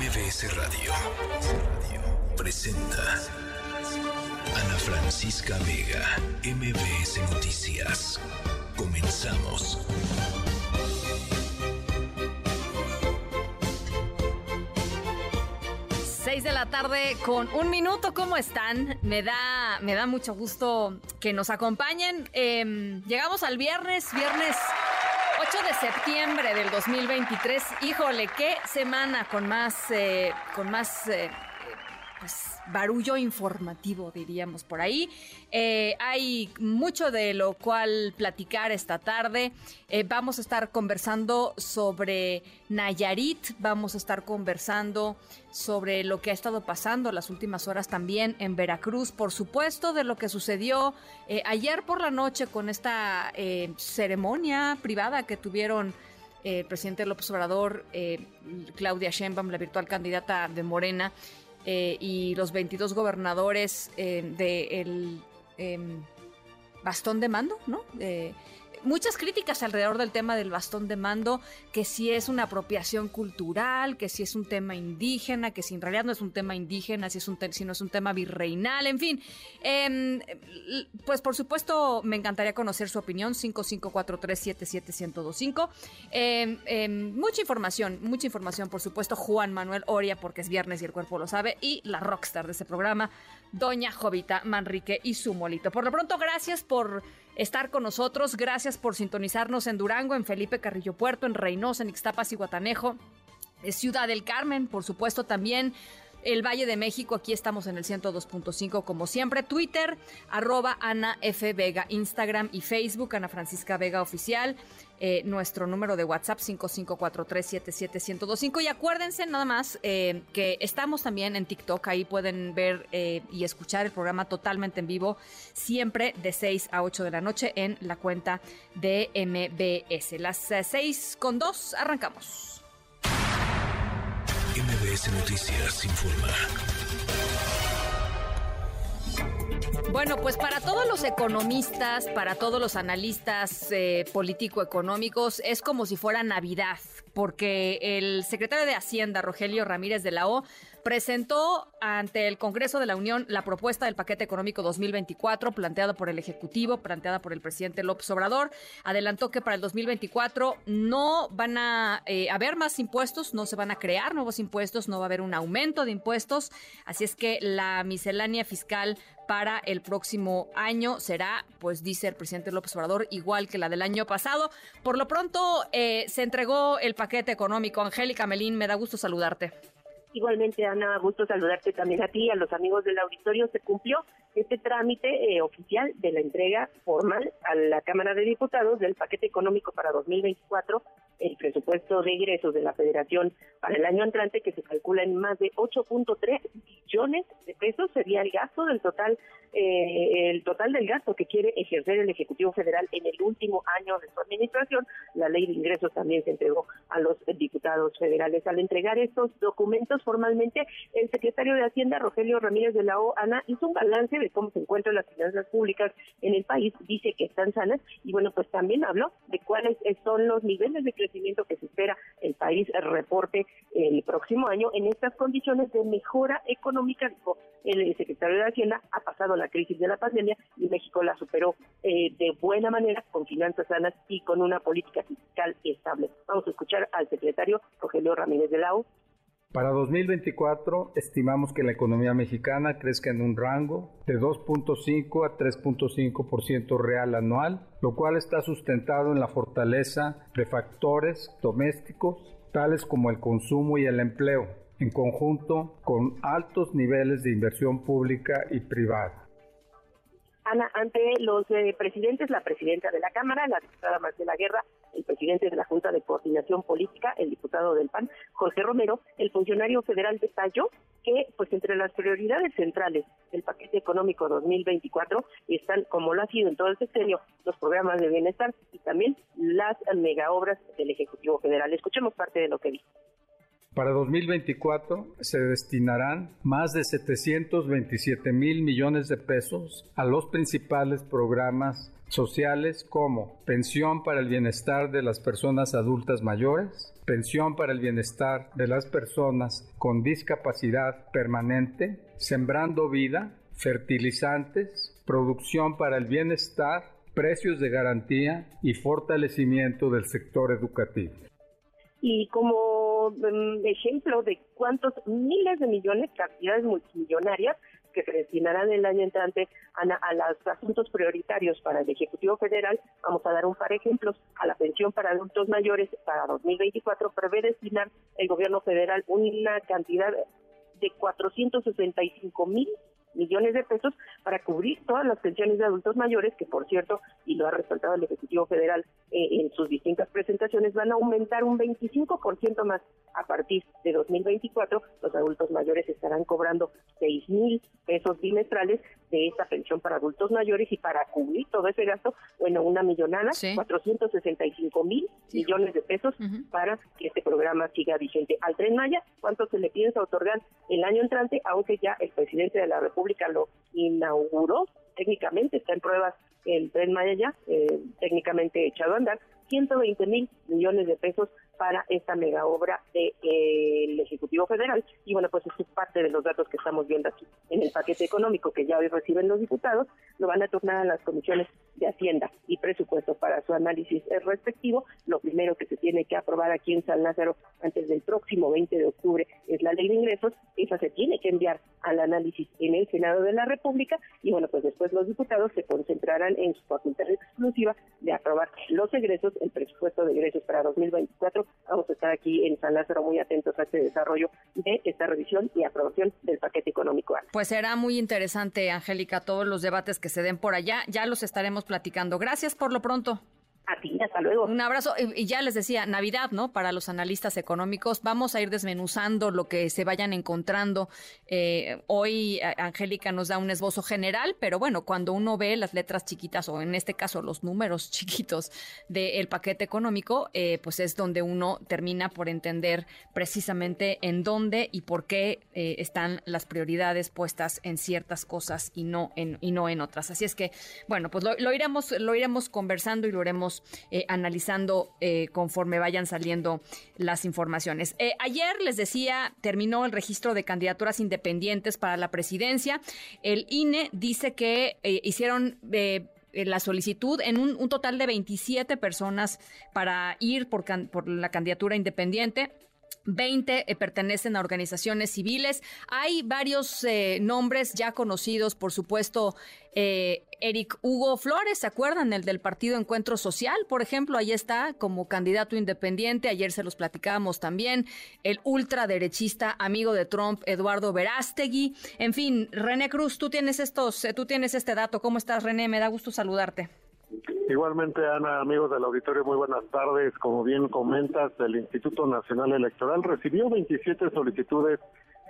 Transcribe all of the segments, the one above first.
MBS Radio presenta Ana Francisca Vega, MBS Noticias. Comenzamos. Seis de la tarde con un minuto, ¿cómo están? Me da, me da mucho gusto que nos acompañen. Em, llegamos al viernes, viernes 8 de septiembre del 2023. Híjole, qué semana con más, eh, con más eh, pues, barullo informativo, diríamos por ahí. Eh, hay mucho de lo cual platicar esta tarde. Eh, vamos a estar conversando sobre Nayarit, vamos a estar conversando sobre lo que ha estado pasando las últimas horas también en Veracruz, por supuesto, de lo que sucedió eh, ayer por la noche con esta ceremonia privada que tuvieron el presidente López Obrador, Claudia Sheinbaum, la virtual candidata de Morena, eh, y los 22 gobernadores eh, del em, bastón de mando, ¿no? Eh, muchas críticas alrededor del tema del bastón de mando, que si es una apropiación cultural, que si es un tema indígena, que si en realidad no es un tema indígena, si, es si no es un tema virreinal, en fin. Em, pues por supuesto me encantaría conocer su opinión, 5543771025. Eh, em, mucha información, mucha información, por supuesto, Juan Manuel Oria, porque es viernes y el cuerpo lo sabe, y la rockstar de ese programa, Doña Jovita Manrique y su molito. Por lo pronto, gracias por estar con nosotros. Gracias por sintonizarnos en Durango, en Felipe Carrillo Puerto, en Reynosa, en Ixtapas y Guatanejo. Ciudad del Carmen, por supuesto, también el Valle de México. Aquí estamos en el 102.5 como siempre. Twitter, arroba Ana F. Vega, Instagram y Facebook, Ana Francisca Vega Oficial. Eh, nuestro número de WhatsApp 5543771025 y acuérdense nada más eh, que estamos también en TikTok, ahí pueden ver eh, y escuchar el programa totalmente en vivo, siempre de 6 a 8 de la noche en la cuenta de MBS. Las 6 con 2, arrancamos. MBS Noticias informa. Bueno, pues para todos los economistas, para todos los analistas eh, político-económicos, es como si fuera Navidad, porque el secretario de Hacienda, Rogelio Ramírez de la O, presentó ante el Congreso de la Unión la propuesta del paquete económico 2024 planteado por el Ejecutivo, planteada por el presidente López Obrador. Adelantó que para el 2024 no van a eh, haber más impuestos, no se van a crear nuevos impuestos, no va a haber un aumento de impuestos. Así es que la miscelánea fiscal para el próximo año será, pues dice el presidente López Obrador, igual que la del año pasado. Por lo pronto eh, se entregó el paquete económico. Angélica Melín, me da gusto saludarte. Igualmente, Ana, gusto saludarte también a ti y a los amigos del auditorio. Se cumplió este trámite eh, oficial de la entrega formal a la Cámara de Diputados del paquete económico para 2024, el presupuesto de ingresos de la Federación para el año entrante, que se calcula en más de 8.3 billones de pesos, sería el gasto del total, eh, el total del gasto que quiere ejercer el Ejecutivo Federal en el último año de su administración. La ley de ingresos también se entregó a los diputados federales. Al entregar estos documentos formalmente, el secretario de Hacienda, Rogelio Ramírez de la O, Ana, hizo un balance de cómo se encuentran las finanzas públicas en el país, dice que están sanas y bueno, pues también habló de cuáles son los niveles de crecimiento que se espera el país reporte el próximo año en estas condiciones de mejora económica, dijo el secretario de Hacienda, ha pasado la crisis de la pandemia y México la superó eh, de buena manera con finanzas sanas y con una política fiscal estable. Vamos a escuchar al secretario Rogelio Ramírez de la O para 2024 estimamos que la economía mexicana crezca en un rango de 2.5 a 3.5% real anual, lo cual está sustentado en la fortaleza de factores domésticos tales como el consumo y el empleo, en conjunto con altos niveles de inversión pública y privada. Ana, ante los eh, presidentes, la presidenta de la Cámara, la diputada Marcela Guerra, el presidente de la Junta de Coordinación Política, el diputado del PAN, Jorge Romero, el funcionario federal detalló que pues entre las prioridades centrales del paquete económico 2024 están, como lo ha sido en todo el sexenio, los programas de bienestar y también las megaobras del Ejecutivo Federal. Escuchemos parte de lo que dijo Para 2024 se destinarán más de 727 mil millones de pesos a los principales programas sociales como pensión para el bienestar de las personas adultas mayores, pensión para el bienestar de las personas con discapacidad permanente, sembrando vida, fertilizantes, producción para el bienestar, precios de garantía y fortalecimiento del sector educativo. Y como mm, ejemplo de cuántos miles de millones, cantidades multimillonarias que se destinarán el año entrante a, a los asuntos prioritarios para el Ejecutivo Federal, vamos a dar un par de ejemplos. A la pensión para adultos mayores para 2024 prevé destinar el gobierno federal una cantidad de 465 mil millones de pesos para cubrir todas las pensiones de adultos mayores, que por cierto, y lo ha resaltado el Ejecutivo Federal eh, en sus distintas presentaciones, van a aumentar un 25% más a partir de 2024. Los adultos mayores estarán cobrando 6 mil pesos bimestrales de esta pensión para adultos mayores y para cubrir todo ese gasto, bueno, una millonada, 465 mil millones de pesos para que este programa siga vigente. Al Tren Maya, ¿cuánto se le piensa otorgar el año entrante? Aunque ya el presidente de la República lo inauguró, técnicamente está en pruebas el Tren Maya eh, técnicamente echado a andar, 120 mil millones de pesos para esta mega obra del de, Ejecutivo Federal. Y bueno, pues esto es parte de los datos que estamos viendo aquí en el paquete económico que ya hoy reciben los diputados, lo van a tornar a las comisiones de Hacienda y Presupuesto para su análisis respectivo. Lo primero que se tiene que aprobar aquí en San Lázaro antes del próximo 20 de octubre es la ley de ingresos. Esa se tiene que enviar al análisis en el Senado de la República y bueno, pues después los diputados se concentrarán en su facultad exclusiva de aprobar los egresos, el presupuesto de egresos para 2024 Vamos a estar aquí en San Lázaro muy atentos a este desarrollo de esta revisión y aprobación del paquete económico. Pues será muy interesante, Angélica, todos los debates que se den por allá. Ya los estaremos platicando. Gracias por lo pronto. A ti, hasta luego. Un abrazo. Y ya les decía, Navidad, ¿no? Para los analistas económicos. Vamos a ir desmenuzando lo que se vayan encontrando. Eh, hoy Angélica nos da un esbozo general, pero bueno, cuando uno ve las letras chiquitas, o en este caso los números chiquitos del paquete económico, eh, pues es donde uno termina por entender precisamente en dónde y por qué eh, están las prioridades puestas en ciertas cosas y no en, y no en otras. Así es que, bueno, pues lo, lo iremos, lo iremos conversando y lo iremos eh, analizando eh, conforme vayan saliendo las informaciones. Eh, ayer les decía, terminó el registro de candidaturas independientes para la presidencia. El INE dice que hicieron la solicitud en un, total de 27 personas para ir por, por la candidatura independiente. 20 pertenecen a organizaciones civiles. Hay varios nombres ya conocidos, por supuesto, eh, Eric Hugo Flores, ¿se acuerdan? El del Partido Encuentro Social, por ejemplo, ahí está como candidato independiente, ayer se los platicábamos también, el ultraderechista amigo de Trump, Eduardo Verástegui, en fin, René Cruz, tú tienes estos, tú tienes este dato, ¿cómo estás René? Me da gusto saludarte. Igualmente, Ana, amigos del auditorio, muy buenas tardes. Como bien comentas, el Instituto Nacional Electoral recibió 27 solicitudes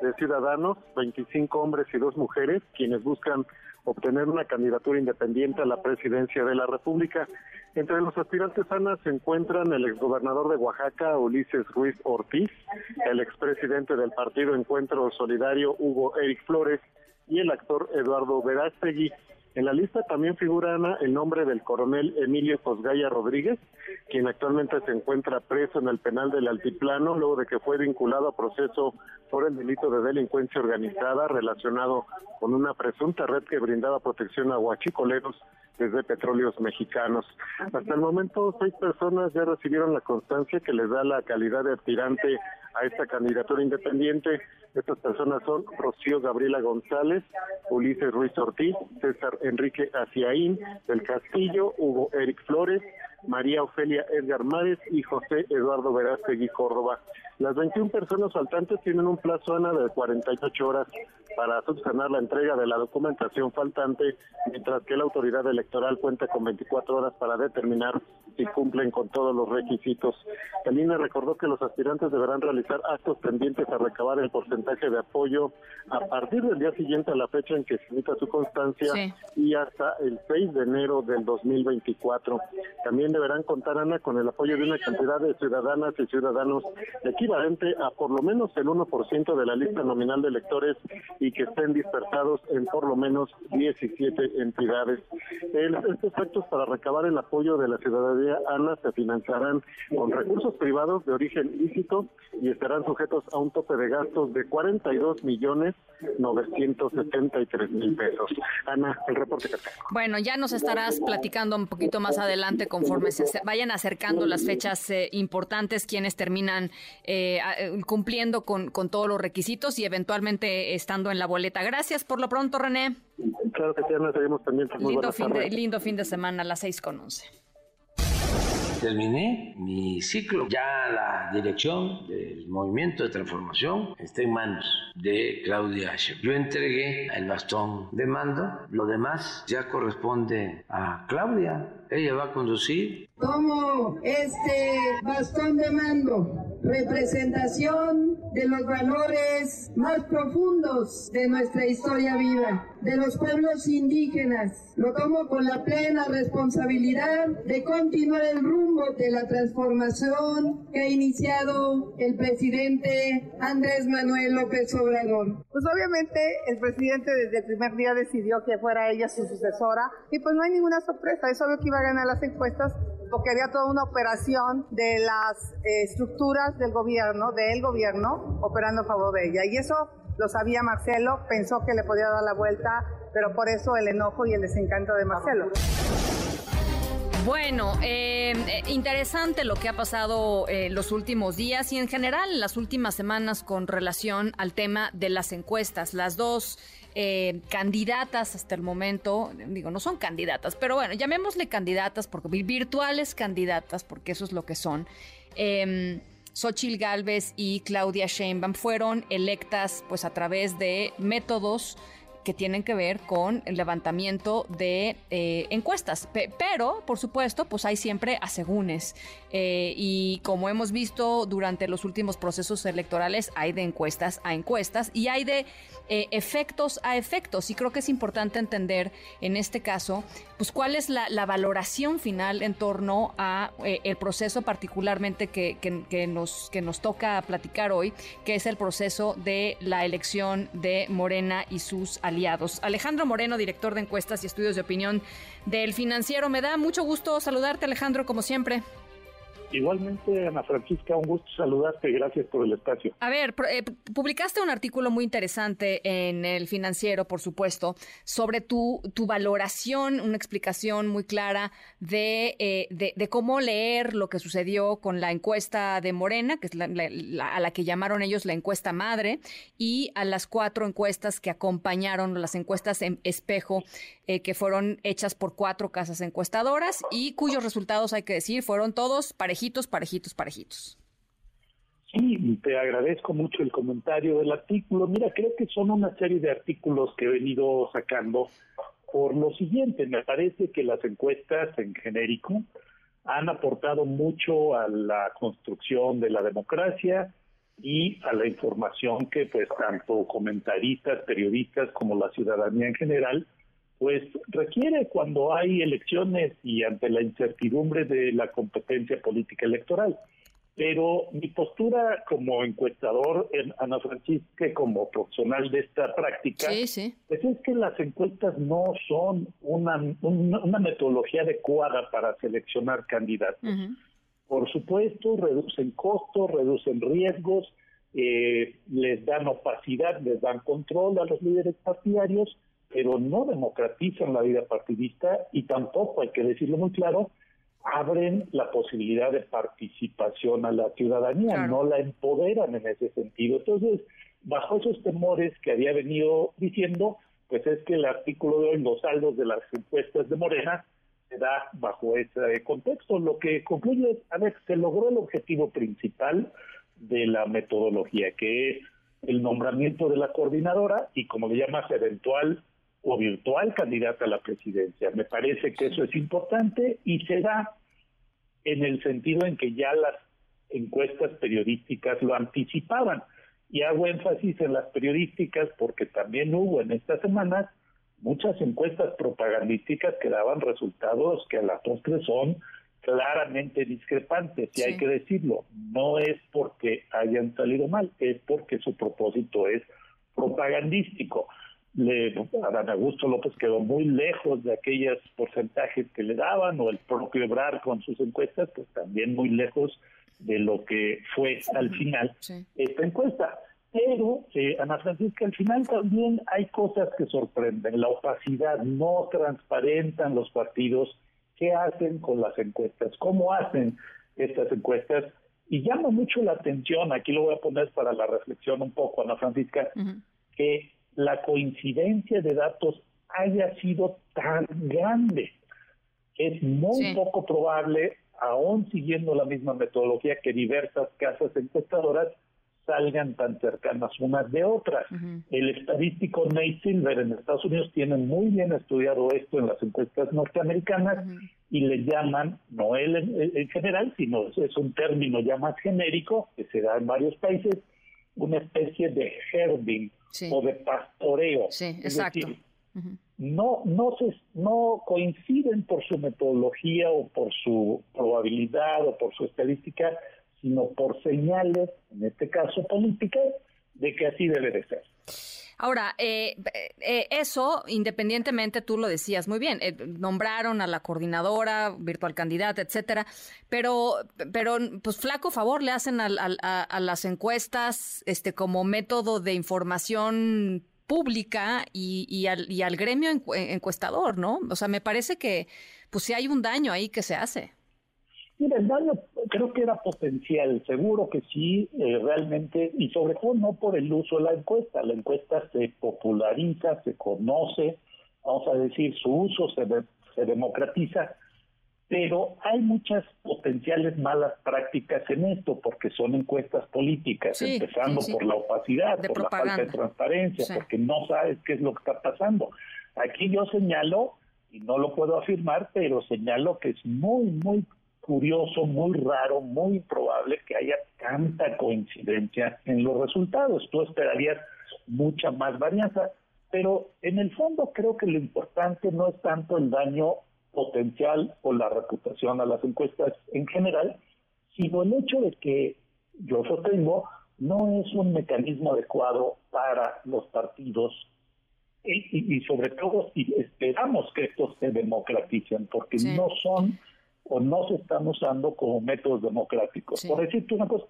de ciudadanos, 25 hombres y dos mujeres, quienes buscan obtener una candidatura independiente a la presidencia de la República. Entre los aspirantes Ana se encuentran el exgobernador de Oaxaca, Ulises Ruiz Ortiz, el expresidente del Partido Encuentro Solidario, Hugo Eric Flores, y el actor Eduardo Verástegui. En la lista también figura el nombre del coronel Emilio Cosgaya Rodríguez, quien actualmente se encuentra preso en el penal del Altiplano luego de que fue vinculado a proceso por el delito de delincuencia organizada relacionado con una presunta red que brindaba protección a huachicoleros desde petróleos mexicanos. Hasta el momento, seis personas ya recibieron la constancia que les da la calidad de aspirante a esta candidatura independiente. Estas personas son Rocío Gabriela González, Ulises Ruiz Ortiz, César Enrique Aciaín del Castillo, Hugo Eric Flores, María Ofelia Edgar Mares y José Eduardo Verástegui Córdoba. Las 21 personas faltantes tienen un plazo, Ana, de 48 horas para subsanar la entrega de la documentación faltante, mientras que la autoridad electoral cuenta con 24 horas para determinar si cumplen con todos los requisitos. El INE recordó que los aspirantes deberán realizar actos pendientes a recabar el porcentaje de apoyo a partir del día siguiente a la fecha en que se emita su constancia y hasta el 6 de enero del 2024. También deberán contar, Ana, con el apoyo de una cantidad de ciudadanas y ciudadanos equivalente a por lo menos el 1% de la lista nominal de electores y que estén dispersados en por lo menos 17 entidades. estos actos para recabar el apoyo de la ciudadanía, Ana, se financiarán con recursos privados de origen lícito y estarán sujetos a un tope de gastos de 42 millones 973 mil pesos. Ana, el reporte que tengo. Bueno, ya nos estarás platicando un poquito más adelante conforme se vayan acercando las fechas eh, importantes, quienes terminan eh, eh, cumpliendo con, con todos los requisitos y eventualmente estando en la boleta. Gracias por lo pronto, René. Claro que sí, Ana, seguimos. Lindo fin, de, lindo fin de semana a las 6 con 11 terminé mi ciclo. Ya la dirección del movimiento de transformación está en manos de Claudia Sheinbaum. Yo entregué el bastón de mando, lo demás ya corresponde a Claudia. Ella va a conducir. Tomo este bastón de mando representación de los valores más profundos de nuestra historia viva, de los pueblos indígenas. Lo tomo con la plena responsabilidad de continuar el rumbo de la transformación que ha iniciado el presidente Andrés Manuel López Obrador. Pues obviamente el presidente desde el primer día decidió que fuera ella su sucesora y pues no hay ninguna sorpresa, es obvio que iba a ganar las encuestas porque había toda una operación de las eh, estructuras del gobierno, del gobierno, operando a favor de ella. Y eso lo sabía Marcelo, pensó que le podía dar la vuelta, pero por eso el enojo y el desencanto de Marcelo. Bueno, eh, eh, interesante lo que ha pasado los últimos días y en general las últimas semanas con relación al tema de las encuestas. Las dos eh, candidatas hasta el momento, digo, no son candidatas, pero bueno, llamémosle candidatas, porque virtuales candidatas, porque eso es lo que son. Eh, Xochil Gálvez y Claudia Sheinbaum fueron electas pues a través de métodos que tienen que ver con el levantamiento de eh, encuestas. pero, por supuesto, pues hay siempre asegúnes. Eh, y como hemos visto durante los últimos procesos electorales, hay de encuestas a encuestas y hay de eh, efectos a efectos. Y creo que es importante entender en este caso, pues cuál es la, valoración final en torno a el proceso particularmente que, nos, que nos toca platicar hoy, que es el proceso de la elección de Morena y sus. Alejandro Moreno, director de encuestas y estudios de opinión del financiero. Me da mucho gusto saludarte, Alejandro, como siempre. Igualmente, Ana Francisca, un gusto saludarte. Gracias por el espacio. A ver, eh, publicaste un artículo muy interesante en el financiero, por supuesto, sobre tu, tu valoración, una explicación muy clara de, eh, de, cómo leer lo que sucedió con la encuesta de Morena, que es la, a la que llamaron ellos la encuesta madre, y a las cuatro encuestas que acompañaron, las encuestas en espejo, eh, que fueron hechas por cuatro casas encuestadoras y cuyos resultados, hay que decir, fueron todos parejitos parejitos, parejitos, parejitos. Sí, te agradezco mucho el comentario del artículo. Mira, creo que son una serie de artículos que he venido sacando por lo siguiente. Me parece que las encuestas en genérico han aportado mucho a la construcción de la democracia y a la información que pues tanto comentaristas, periodistas como la ciudadanía en general pues requiere cuando hay elecciones y ante la incertidumbre de la competencia política electoral. Pero mi postura como encuestador, en Ana Francisca, como profesional de esta práctica, pues es que las encuestas no son una, una, metodología adecuada para seleccionar candidatos. Por supuesto, reducen costos, reducen riesgos, eh, les dan opacidad, les dan control a los líderes partidarios, pero no democratizan la vida partidista y tampoco, hay que decirlo muy claro, abren la posibilidad de participación a la ciudadanía, no la empoderan en ese sentido. Entonces, bajo esos temores que había venido diciendo, pues es que el artículo de hoy, los saldos de las encuestas de Morena, se da bajo ese contexto. Lo que concluye es, a ver, se logró el objetivo principal de la metodología, que es el nombramiento de la coordinadora y, como le llamas, eventual o virtual candidata a la presidencia. Me parece que eso es importante y se da en el sentido en que ya las encuestas periodísticas lo anticipaban. Y hago énfasis en las periodísticas porque también hubo en estas semanas muchas encuestas propagandísticas que daban resultados que a la postre son claramente discrepantes, y hay que decirlo, no es porque hayan salido mal, es porque su propósito es propagandístico. Le, Adán Augusto López quedó muy lejos de aquellos porcentajes que le daban, o el propio Ebrard con sus encuestas, pues también muy lejos de lo que fue al final esta encuesta. Pero, eh, Ana Francisca, al final también hay cosas que sorprenden. La opacidad, no transparentan los partidos qué hacen con las encuestas, cómo hacen estas encuestas. Y llama mucho la atención, aquí lo voy a poner para la reflexión un poco, Ana Francisca, que la coincidencia de datos haya sido tan grande. Es muy poco probable, aún siguiendo la misma metodología que diversas casas encuestadoras, salgan tan cercanas unas de otras. El estadístico Nate Silver en Estados Unidos tiene muy bien estudiado esto en las encuestas norteamericanas y le llaman, no él en, general, sino es un término ya más genérico que se da en varios países, una especie de herding o de pastoreo. Sí, exacto. no, no, se, no coinciden por su metodología o por su probabilidad o por su estadística sino por señales, en este caso políticas, de que así debe de ser. Ahora, eh, eh, eso, independientemente, tú lo decías muy bien, eh, nombraron a la coordinadora, virtual candidata, etcétera, pero, pero, pues flaco favor le hacen a, las encuestas, este, como método de información pública y, y, al, y al gremio encuestador, ¿no? O sea, me parece que, pues sí hay un daño ahí que se hace. Mira, el daño creo que era potencial, seguro que sí, eh, realmente, y sobre todo no por el uso de la encuesta. La encuesta se populariza, se conoce, vamos a decir, su uso se, se democratiza, pero hay muchas potenciales malas prácticas en esto, porque son encuestas políticas, empezando por la opacidad, por la falta de transparencia, porque no sabes qué es lo que está pasando. Aquí yo señalo, y no lo puedo afirmar, pero señalo que es muy, muy curioso, muy raro, muy improbable que haya tanta coincidencia en los resultados. Tú esperarías mucha más varianza, pero en el fondo creo que lo importante no es tanto el daño potencial o la reputación a las encuestas en general, sino el hecho de que yo sostengo no es un mecanismo adecuado para los partidos y, sobre todo si esperamos que estos se democraticen, porque no son o no se están usando como métodos democráticos. Por decirte una cosa,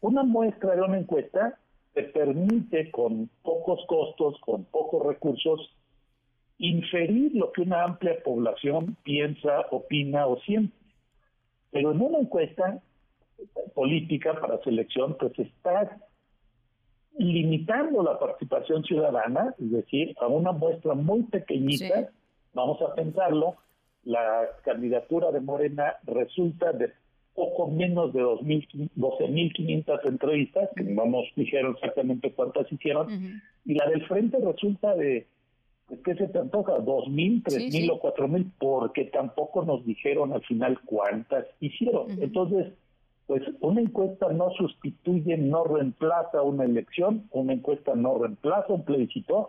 una muestra de una encuesta te permite con pocos costos, con pocos recursos, inferir lo que una amplia población piensa, opina o siente. Pero en una encuesta política para selección, pues estás limitando la participación ciudadana, es decir, a una muestra muy pequeñita, vamos a pensarlo, la candidatura de Morena resulta de poco menos de 12.500 entrevistas, que no nos dijeron exactamente cuántas hicieron, y la del frente resulta de, ¿qué se te antoja? ¿2.000, 3.000 o 4.000? Porque tampoco nos dijeron al final cuántas hicieron. Entonces, pues una encuesta no sustituye, no reemplaza una elección, una encuesta no reemplaza un plebiscito,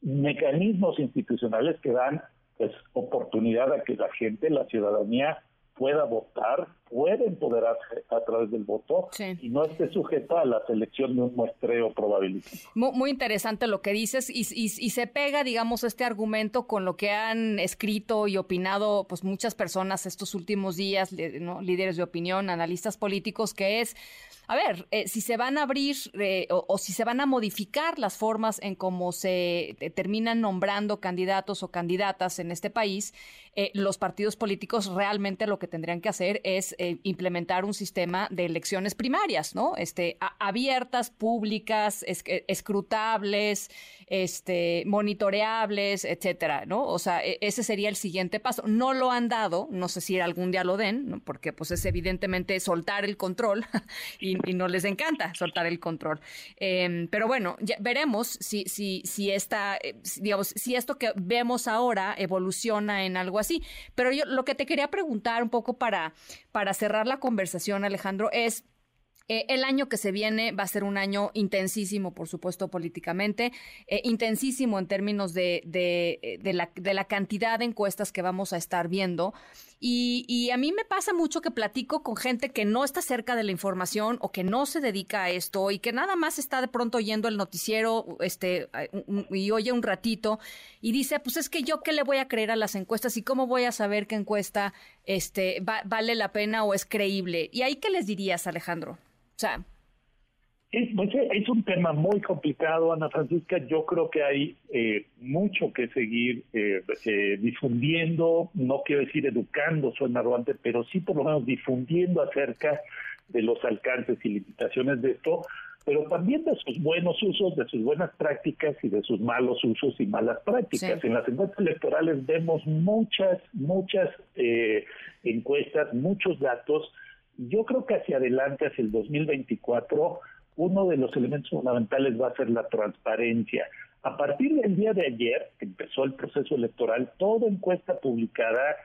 mecanismos institucionales que dan es oportunidad a que la gente, la ciudadanía pueda votar, pueda empoderarse a través del voto y no esté sujeta a la selección de un muestreo probabilístico. Muy, interesante lo que dices y, y, se pega, digamos, este argumento con lo que han escrito y opinado pues muchas personas estos últimos días, ¿no? líderes de opinión, analistas políticos, que es a ver, eh, si se van a abrir eh, o, si se van a modificar las formas en cómo se terminan nombrando candidatos o candidatas en este país, eh, los partidos políticos realmente lo que tendrían que hacer es implementar un sistema de elecciones primarias, ¿no? Este, abiertas, públicas, escrutables, este, monitoreables, etcétera, ¿no? O sea, e, ese sería el siguiente paso. No lo han dado, no sé si algún día lo den, porque pues es evidentemente soltar el control y y, no les encanta soltar el control. Em, pero bueno, ya veremos si, si, si esta, eh, digamos, si esto que vemos ahora evoluciona en algo así. Pero yo lo que te quería preguntar un poco para, para cerrar la conversación, Alejandro, es eh, el año que se viene va a ser un año intensísimo, por supuesto, políticamente, eh, intensísimo en términos de, la, de, la, cantidad de encuestas que vamos a estar viendo. Y, a mí me pasa mucho que platico con gente que no está cerca de la información o que no se dedica a esto y que nada más está de pronto oyendo el noticiero este, y oye un ratito y dice, pues es que yo qué le voy a creer a las encuestas y cómo voy a saber qué encuesta este, vale la pena o es creíble. ¿Y ahí qué les dirías, Alejandro? O sea, es, pues, es un tema muy complicado, Ana Francisca. Yo creo que hay eh, mucho que seguir eh, eh, difundiendo, no quiero decir educando, suena arrogante, pero sí por lo menos difundiendo acerca de los alcances y limitaciones de esto, pero también de sus buenos usos, de sus buenas prácticas y de sus malos usos y malas prácticas. En las encuestas electorales vemos muchas, muchas encuestas, muchos datos. Yo creo que hacia adelante, hacia el 2024, uno de los elementos fundamentales va a ser la transparencia. A partir del día de ayer, que empezó el proceso electoral, toda encuesta publicada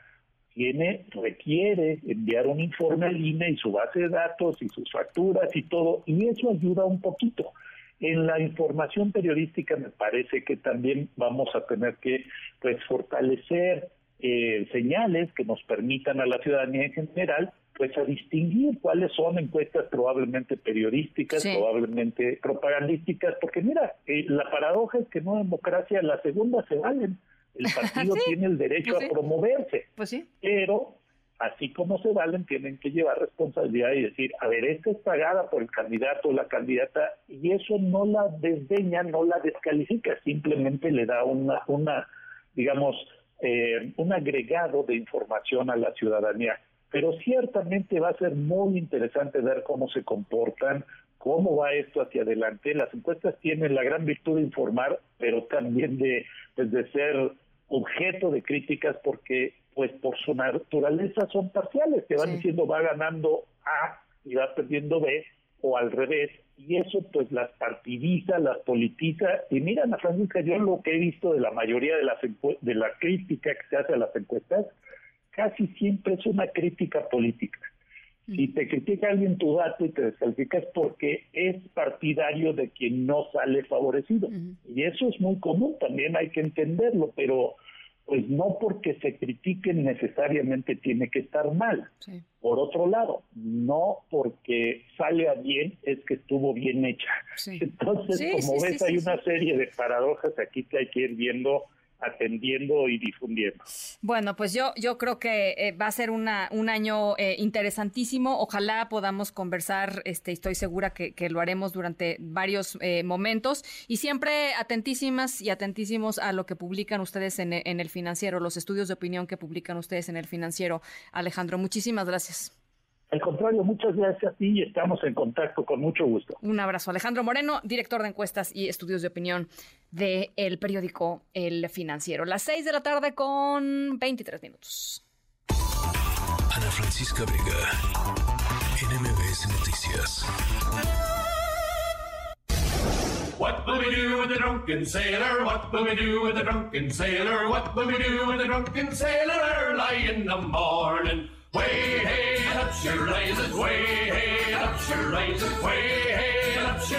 tiene, requiere enviar un informe al INE y su base de datos y sus facturas y todo, y eso ayuda un poquito. En la información periodística me parece que también vamos a tener que pues fortalecer eh, señales que nos permitan a la ciudadanía en general pues a distinguir cuáles son encuestas probablemente periodísticas, probablemente propagandísticas, porque mira, eh, la paradoja es que una democracia la segunda se valen. El partido tiene el derecho pues a promoverse, pues pero así como se valen, tienen que llevar responsabilidad y decir, a ver, esta es pagada por el candidato o la candidata, y eso no la desdeña, no la descalifica, simplemente le da una, una digamos, eh, un agregado de información a la ciudadanía pero ciertamente va a ser muy interesante ver cómo se comportan, cómo va esto hacia adelante. Las encuestas tienen la gran virtud de informar, pero también de, pues, de ser objeto de críticas porque pues por su naturaleza son parciales, te van diciendo va ganando A y va perdiendo B o al revés, y eso pues las partidiza, las politiza, y mira, Ana Francisca, yo lo que he visto de la mayoría de las de la crítica que se hace a las encuestas, casi siempre es una crítica política. Si te critica alguien tu dato y te descalifica es porque es partidario de quien no sale favorecido. Y eso es muy común, también hay que entenderlo, pero pues no porque se critiquen necesariamente tiene que estar mal. Por otro lado, no porque salga bien es que estuvo bien hecha. Entonces, como ves, hay una serie de paradojas aquí que hay que ir viendo atendiendo y difundiendo. Bueno, pues yo, yo creo que eh, va a ser una, un año eh, interesantísimo. Ojalá podamos conversar, este, estoy segura que, lo haremos durante varios eh, momentos y siempre atentísimas y atentísimos a lo que publican ustedes en, en el financiero, los estudios de opinión que publican ustedes en el financiero. Alejandro, muchísimas gracias. Al contrario, muchas gracias a ti y estamos en contacto con mucho gusto. Un abrazo. Alejandro Moreno, director de encuestas y estudios de opinión del periódico El Financiero. Las 6 de la tarde con 23 minutos. Ana Francisca Vega, NMBS Noticias. What will we do with the drunken sailor? What will we do with the drunken sailor? What will we do with the drunken sailor early in the morning? She way up she way up she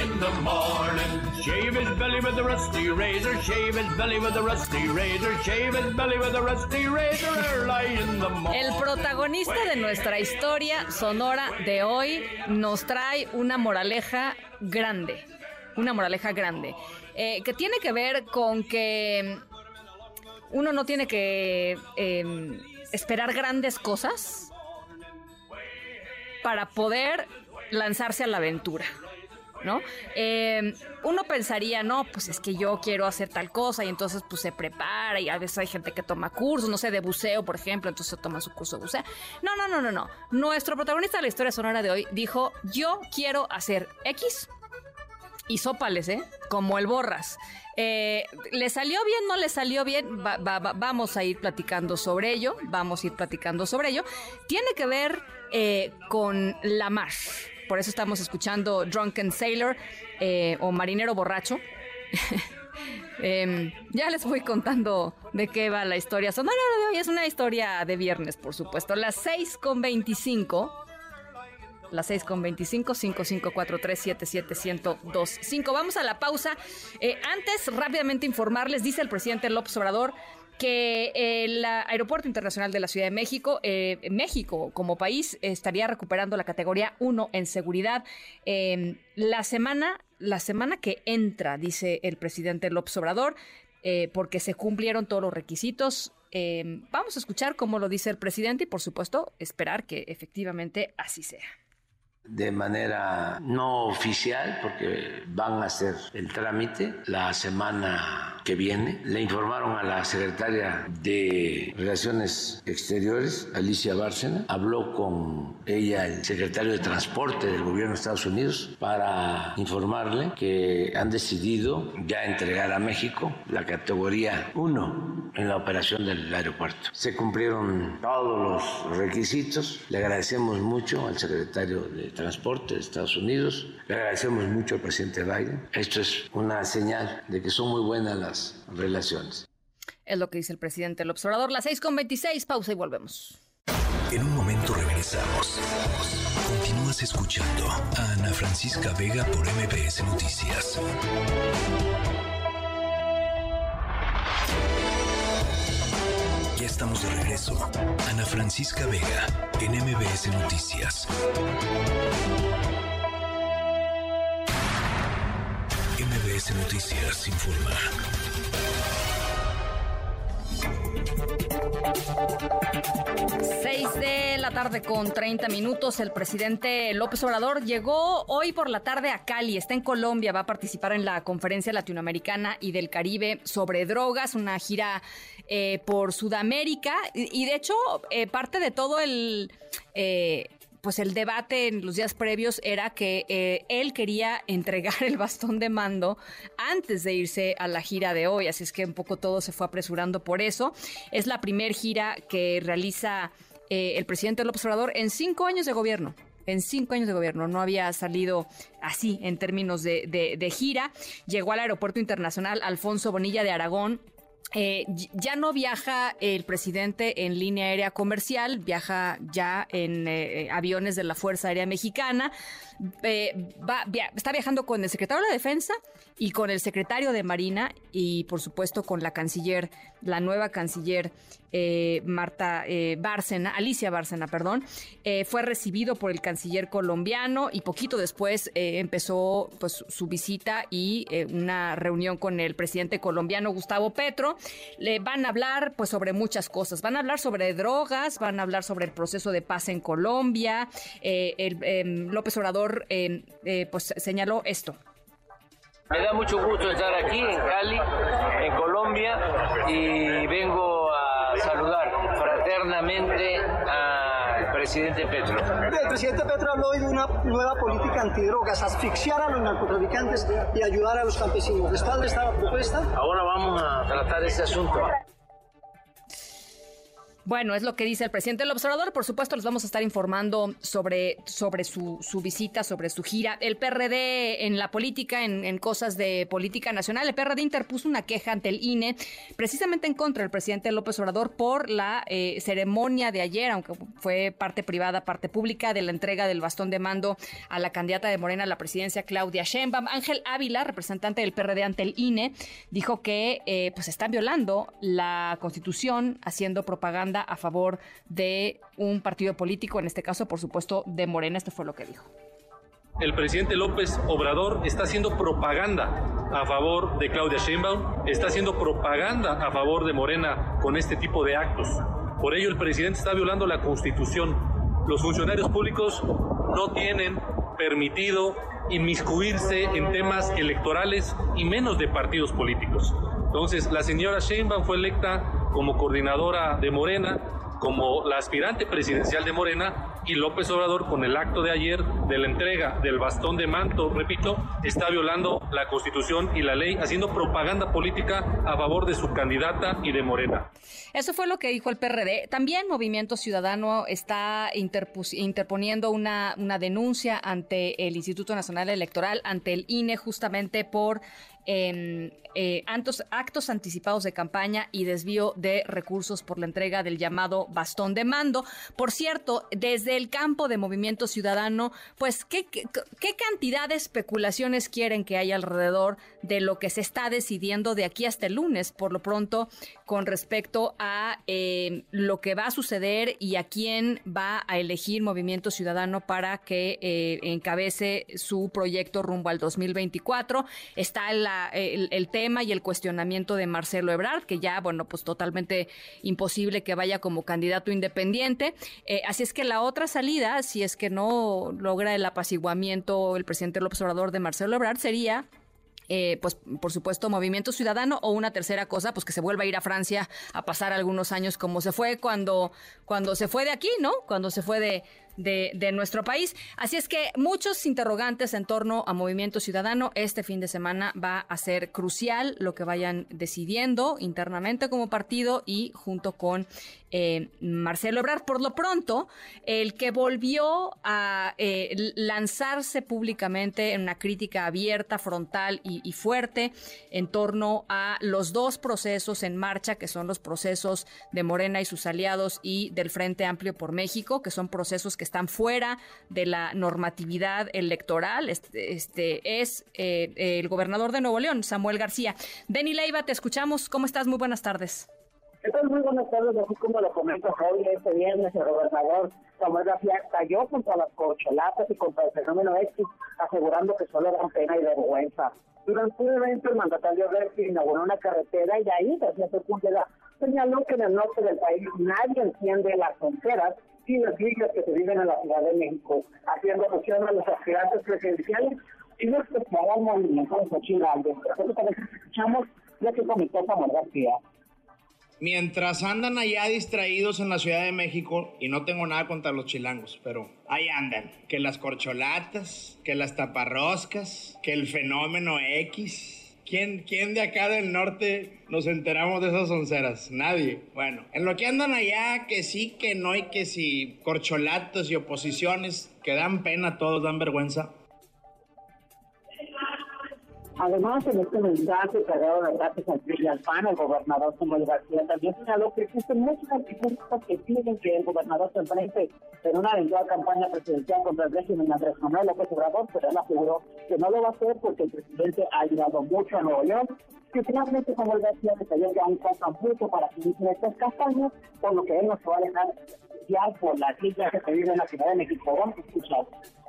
in the morning. Shave his belly with a rusty razor, shave his belly with a rusty razor, shave his belly with a rusty razor. El protagonista de nuestra historia sonora de hoy nos trae una moraleja grande, una moraleja grande, eh, que tiene que ver con que uno no tiene que... Eh, esperar grandes cosas para poder lanzarse a la aventura. ¿no? Em, uno pensaría, no, pues es que yo quiero hacer tal cosa y entonces pues se prepara y a veces hay gente que toma cursos, no sé, de buceo, por ejemplo, entonces toma su curso de buceo. No, no, no, no, no. Nuestro protagonista de la historia sonora de hoy dijo, yo quiero hacer X y sópales, ¿eh? Como el borras. Eh, ¿Le salió bien? ¿No le salió bien? vamos a ir platicando sobre ello. Vamos a ir platicando sobre ello. Tiene que ver eh, con la mar. Por eso estamos escuchando Drunken Sailor eh, o Marinero Borracho. Em, ya les voy contando de qué va la historia sonora de hoy. Es una historia de viernes, por supuesto. Las 6 con 25 las 6 con 25 5543 Vamos a la pausa. Eh, antes, rápidamente informarles, dice el presidente López Obrador que el Aeropuerto Internacional de la Ciudad de México, eh, México como país, estaría recuperando la categoría 1 en seguridad. Em, la semana, la semana que entra, dice el presidente López Obrador, eh, porque se cumplieron todos los requisitos. Em, vamos a escuchar cómo lo dice el presidente y, por supuesto, esperar que efectivamente así sea de manera no oficial, porque van a hacer el trámite la semana que viene. Le informaron a la secretaria de Relaciones Exteriores, Alicia Bárcena. Habló con ella el secretario de Transporte del gobierno de Estados Unidos para informarle que han decidido ya entregar a México la categoría 1 en la operación del aeropuerto. Se cumplieron todos los requisitos. Le agradecemos mucho al secretario de Transporte de Estados Unidos. Le agradecemos mucho al presidente Biden. Esto es una señal de que son muy buenas las relaciones. Es lo que dice el presidente el observador. Las 6 con 26, pausa y volvemos. En un momento regresamos. Continúas escuchando a Ana Francisca Vega por MBS Noticias. Estamos de regreso. Ana Francisca Vega, en MBS Noticias. MBS Noticias informa. Seis de la tarde con 30 minutos. El presidente López Obrador llegó hoy por la tarde a Cali. Está en Colombia. Va a participar en la conferencia latinoamericana y del Caribe sobre drogas, una gira eh, por Sudamérica. Y, de hecho, eh, parte de todo el. Eh, pues el debate en los días previos era que eh, él quería entregar el bastón de mando antes de irse a la gira de hoy, así es que un poco todo se fue apresurando por eso. Es la primer gira que realiza eh, el presidente López Obrador en cinco años de gobierno en cinco años de gobierno. No había salido así en términos de, de, gira. Llegó al Aeropuerto Internacional Alfonso Bonilla de Aragón eh, ya no viaja el presidente en línea aérea comercial, viaja ya en eh, aviones de la Fuerza Aérea Mexicana. Eh, está viajando con el secretario de Defensa y con el secretario de Marina y por supuesto con la canciller, la nueva canciller eh, Marta eh, Bárcena, Alicia Bárcena, perdón, fue recibido por el canciller colombiano y poquito después empezó pues su visita y una reunión con el presidente colombiano Gustavo Petro. Le van a hablar pues sobre muchas cosas, van a hablar sobre drogas, van a hablar sobre el proceso de paz en Colombia. el, em, López Obrador em, pues señaló esto. Me da mucho gusto estar aquí en Cali, en Colombia, y vengo a saludar fraternamente al presidente Petro. El presidente Petro habló hoy de una nueva política antidrogas, asfixiar a los narcotraficantes y ayudar a los campesinos. ¿Respalda esta propuesta? Ahora vamos a tratar ese asunto. Bueno, es lo que dice el presidente del observador. Por supuesto, les vamos a estar informando sobre, sobre su, su visita, sobre su gira. El PRD en la política, en, cosas de política nacional, el PRD interpuso una queja ante el INE, precisamente en contra del presidente López Obrador por la eh, ceremonia de ayer, aunque fue parte privada, parte pública, de la entrega del bastón de mando a la candidata de Morena a la presidencia, Claudia Sheinbaum. Ángel Ávila, representante del PRD ante el INE, dijo que eh, pues están violando la Constitución, haciendo propaganda a favor de un partido político, en este caso, por supuesto, de Morena. Esto fue lo que dijo. El presidente López Obrador está haciendo propaganda a favor de Claudia Sheinbaum, está haciendo propaganda a favor de Morena con este tipo de actos. Por ello, el presidente está violando la Constitución. Los funcionarios públicos no tienen permitido inmiscuirse en temas electorales y menos de partidos políticos. Entonces, la señora Sheinbaum fue electa como coordinadora de Morena, como la aspirante presidencial de Morena, y López Obrador, con el acto de ayer de la entrega del bastón de manto, repito, está violando la Constitución y la ley, haciendo propaganda política a favor de su candidata y de Morena. Eso fue lo que dijo el PRD. También Movimiento Ciudadano está interponiendo una, una denuncia ante el Instituto Nacional Electoral, ante el INE, justamente por eh, actos, actos anticipados de campaña y desvío de recursos por la entrega del llamado bastón de mando. Por cierto, desde el campo de Movimiento Ciudadano, pues, ¿qué, qué, cantidad de especulaciones quieren que haya alrededor de lo que se está decidiendo de aquí hasta el lunes, por lo pronto, con respecto a eh, lo que va a suceder y a quién va a elegir Movimiento Ciudadano para que eh, encabece su proyecto rumbo al 2024? Está el, el tema y el cuestionamiento de Marcelo Ebrard, que ya, bueno, pues totalmente imposible que vaya como candidato independiente. Eh, así es que la otra salida, si es que no logra el apaciguamiento el presidente López Obrador de Marcelo Ebrard, sería eh, pues por supuesto Movimiento Ciudadano o una tercera cosa, pues que se vuelva a ir a Francia a pasar algunos años como se fue cuando, cuando se fue de aquí, ¿no? Cuando se fue de, de, nuestro país. Así es que muchos interrogantes en torno a Movimiento Ciudadano. Este fin de semana va a ser crucial lo que vayan decidiendo internamente como partido y junto con eh, Marcelo Ebrard. Por lo pronto, el que volvió a eh, lanzarse públicamente en una crítica abierta, frontal y, fuerte en torno a los dos procesos en marcha, que son los procesos de Morena y sus aliados y del Frente Amplio por México, que son procesos que están fuera de la normatividad electoral. Este, este es eh, el gobernador de Nuevo León, Samuel García. Denny Leiva, te escuchamos. ¿Cómo estás? Muy buenas tardes. Muy buenas tardes, así como lo comentas hoy, este viernes, el gobernador Samuel García cayó contra las corcholatas y contra el fenómeno X, asegurando que solo dan pena y vergüenza. Durante un evento, el mandatario García inauguró una carretera y ahí, García Sepúlveda, señaló que en el norte del país nadie enciende las fronteras y las villas que se viven en la Ciudad de México, haciendo alusión a los aspirantes presidenciales y no especial al movimiento de Xochitl Nosotros también escuchamos lo que comentó Samuel García. Mientras andan allá distraídos en la Ciudad de México, y no tengo nada contra los chilangos, pero ahí andan. Que las corcholatas, que las taparroscas, que el fenómeno X. ¿Quién, ¿Quién de acá del norte nos enteramos de esas onceras? Nadie. Bueno, en lo que andan allá, que sí, que no, y que si corcholatas y oposiciones, que dan pena, todos dan vergüenza. Además, en este mensaje cargado de datos al PRI el gobernador Samuel García también señaló que existen muchos artículos que piden que el gobernador se enfrente en una eventual campaña presidencial contra el régimen Andrés Manuel López Obrador, pero él aseguró que no lo va a hacer porque el presidente ha ayudado mucho a Nuevo León, que finalmente Samuel García detalló que aún falta mucho para que inicie estas campañas, por lo que él no se va a dejar ya por las islas que se viven en la Ciudad de México. Vamos a.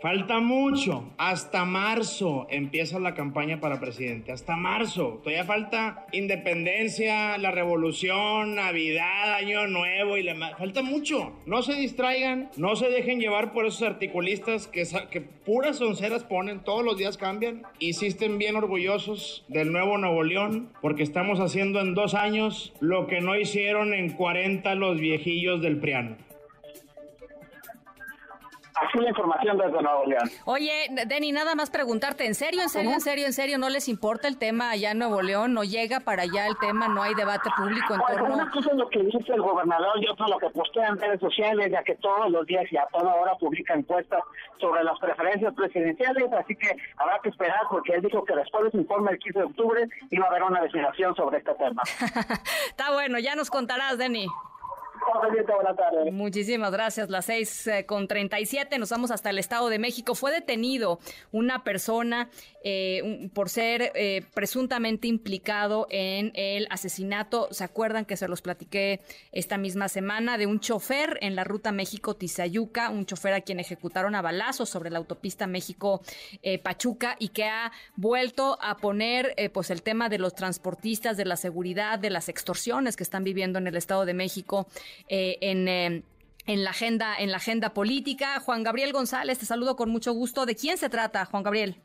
Falta mucho. Hasta marzo empieza la campaña para presidente. Hasta marzo. Todavía falta independencia, la revolución, Navidad, Año Nuevo y la... Falta mucho. No se distraigan, no se dejen llevar por esos articulistas que, que puras onceras ponen, todos los días cambian. Y sí estén bien orgullosos del nuevo Nuevo León porque estamos haciendo en dos años lo que no hicieron en 40 los viejillos del Priano. Así la información desde Nuevo León. Oye, Denny, nada más preguntarte, ¿en serio, en serio, en serio, en serio no les importa el tema allá en Nuevo León? ¿No llega para allá el tema? ¿No hay debate público en torno? Una cosa es lo que dice el gobernador y otra lo que postea en redes sociales, ya que todos los días y a toda hora publica encuestas sobre las preferencias presidenciales, así que habrá que esperar porque él dijo que después de su informe el 15 de octubre iba a haber una definición sobre este tema. Está bueno, ya nos contarás, Denny. Muchísimas gracias. Las seis eh, con treinta y siete. Nos vamos hasta el Estado de México. Fue detenido una persona eh, por ser eh, presuntamente implicado en el asesinato. ¿Se acuerdan que se los platiqué esta misma semana de un chofer en la ruta México-Tizayuca? Un chofer a quien ejecutaron a balazos sobre la autopista México-Pachuca y que ha vuelto a poner pues el tema de los transportistas, de la seguridad, de las extorsiones que están viviendo en el Estado de México eh, en... Eh, en la agenda en la agenda política. Juan Gabriel González, te saludo con mucho gusto. ¿De quién se trata, Juan Gabriel?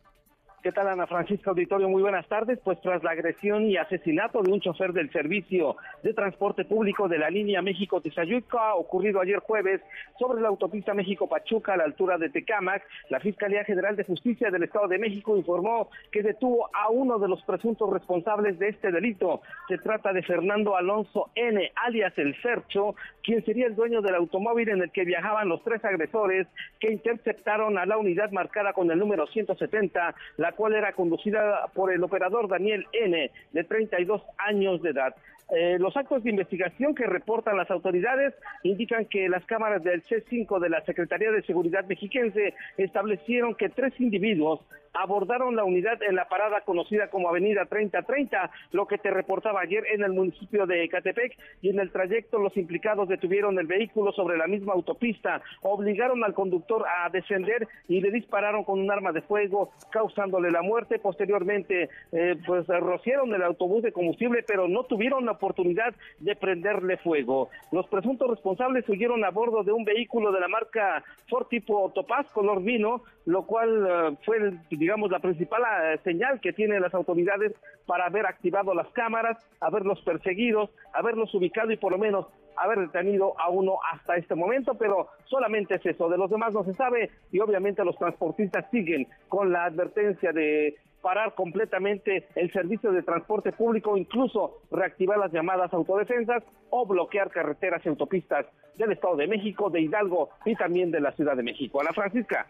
¿Qué tal, Ana Francisca Auditorio? Muy buenas tardes. Pues tras la agresión y asesinato de un chofer del servicio de transporte público de la línea México-Tizayuca, ocurrido ayer jueves sobre la autopista México-Pachuca a la altura de Tecámac, la Fiscalía General de Justicia del Estado de México informó que detuvo a uno de los presuntos responsables de este delito. Se trata de Fernando Alonso N., alias El Cercho, quien sería el dueño del automóvil en el que viajaban los tres agresores que interceptaron a la unidad marcada con el número 170, la la cual era conducida por el operador Daniel N., de 32 años de edad. Eh, los actos de investigación que reportan las autoridades indican que las cámaras del C5 de la Secretaría de Seguridad mexiquense establecieron que tres individuos abordaron la unidad en la parada conocida como Avenida 3030, lo que te reportaba ayer en el municipio de Ecatepec, y en el trayecto los implicados detuvieron el vehículo sobre la misma autopista, obligaron al conductor a descender y le dispararon con un arma de fuego, causándole la muerte. Posteriormente, eh, pues rociaron el autobús de combustible, pero no tuvieron la oportunidad de prenderle fuego. Los presuntos responsables huyeron a bordo de un vehículo de la marca Ford tipo Topaz color vino, lo cual eh, fue, digamos, la principal eh, señal que tienen las autoridades para haber activado las cámaras, haberlos perseguido, haberlos ubicado y por lo menos haber detenido a uno hasta este momento, pero solamente es eso. De los demás no se sabe y obviamente los transportistas siguen con la advertencia de parar completamente el servicio de transporte público, incluso reactivar las llamadas autodefensas o bloquear carreteras y autopistas del Estado de México, de Hidalgo y también de la Ciudad de México. Ana Francisca.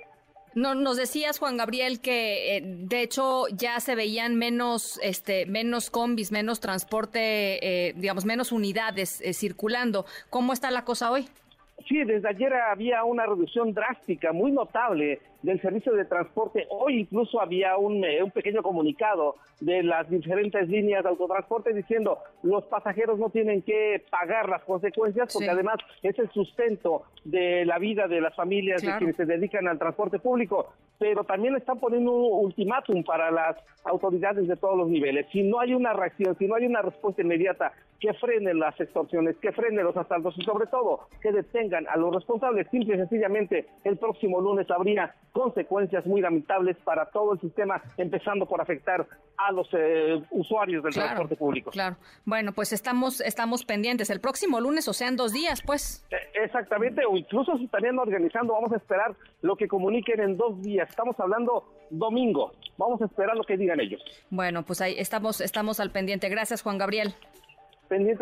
No, nos decías, Juan Gabriel, que eh, de hecho ya se veían menos, este, menos combis, menos transporte, eh, digamos, menos unidades eh, circulando. ¿Cómo está la cosa hoy? Sí, desde ayer había una reducción drástica, muy notable del servicio de transporte. Hoy incluso había un, un, pequeño comunicado de las diferentes líneas de autotransporte diciendo los pasajeros no tienen que pagar las consecuencias porque además es el sustento de la vida de las familias de quienes se dedican al transporte público. Pero también están poniendo un ultimátum para las autoridades de todos los niveles. Si no hay una reacción, si no hay una respuesta inmediata que frene las extorsiones, que frene los asaltos y sobre todo que detengan a los responsables, simple y sencillamente el próximo lunes habría consecuencias muy lamentables para todo el sistema, empezando por afectar a los eh, usuarios del transporte público. Claro. Bueno, pues estamos estamos pendientes. El próximo lunes, o sea, en dos días, pues. Eh, exactamente, o incluso si estarían organizando, vamos a esperar lo que comuniquen en dos días. Estamos hablando domingo. Vamos a esperar lo que digan ellos. Bueno, pues ahí estamos, estamos al pendiente. Gracias, Juan Gabriel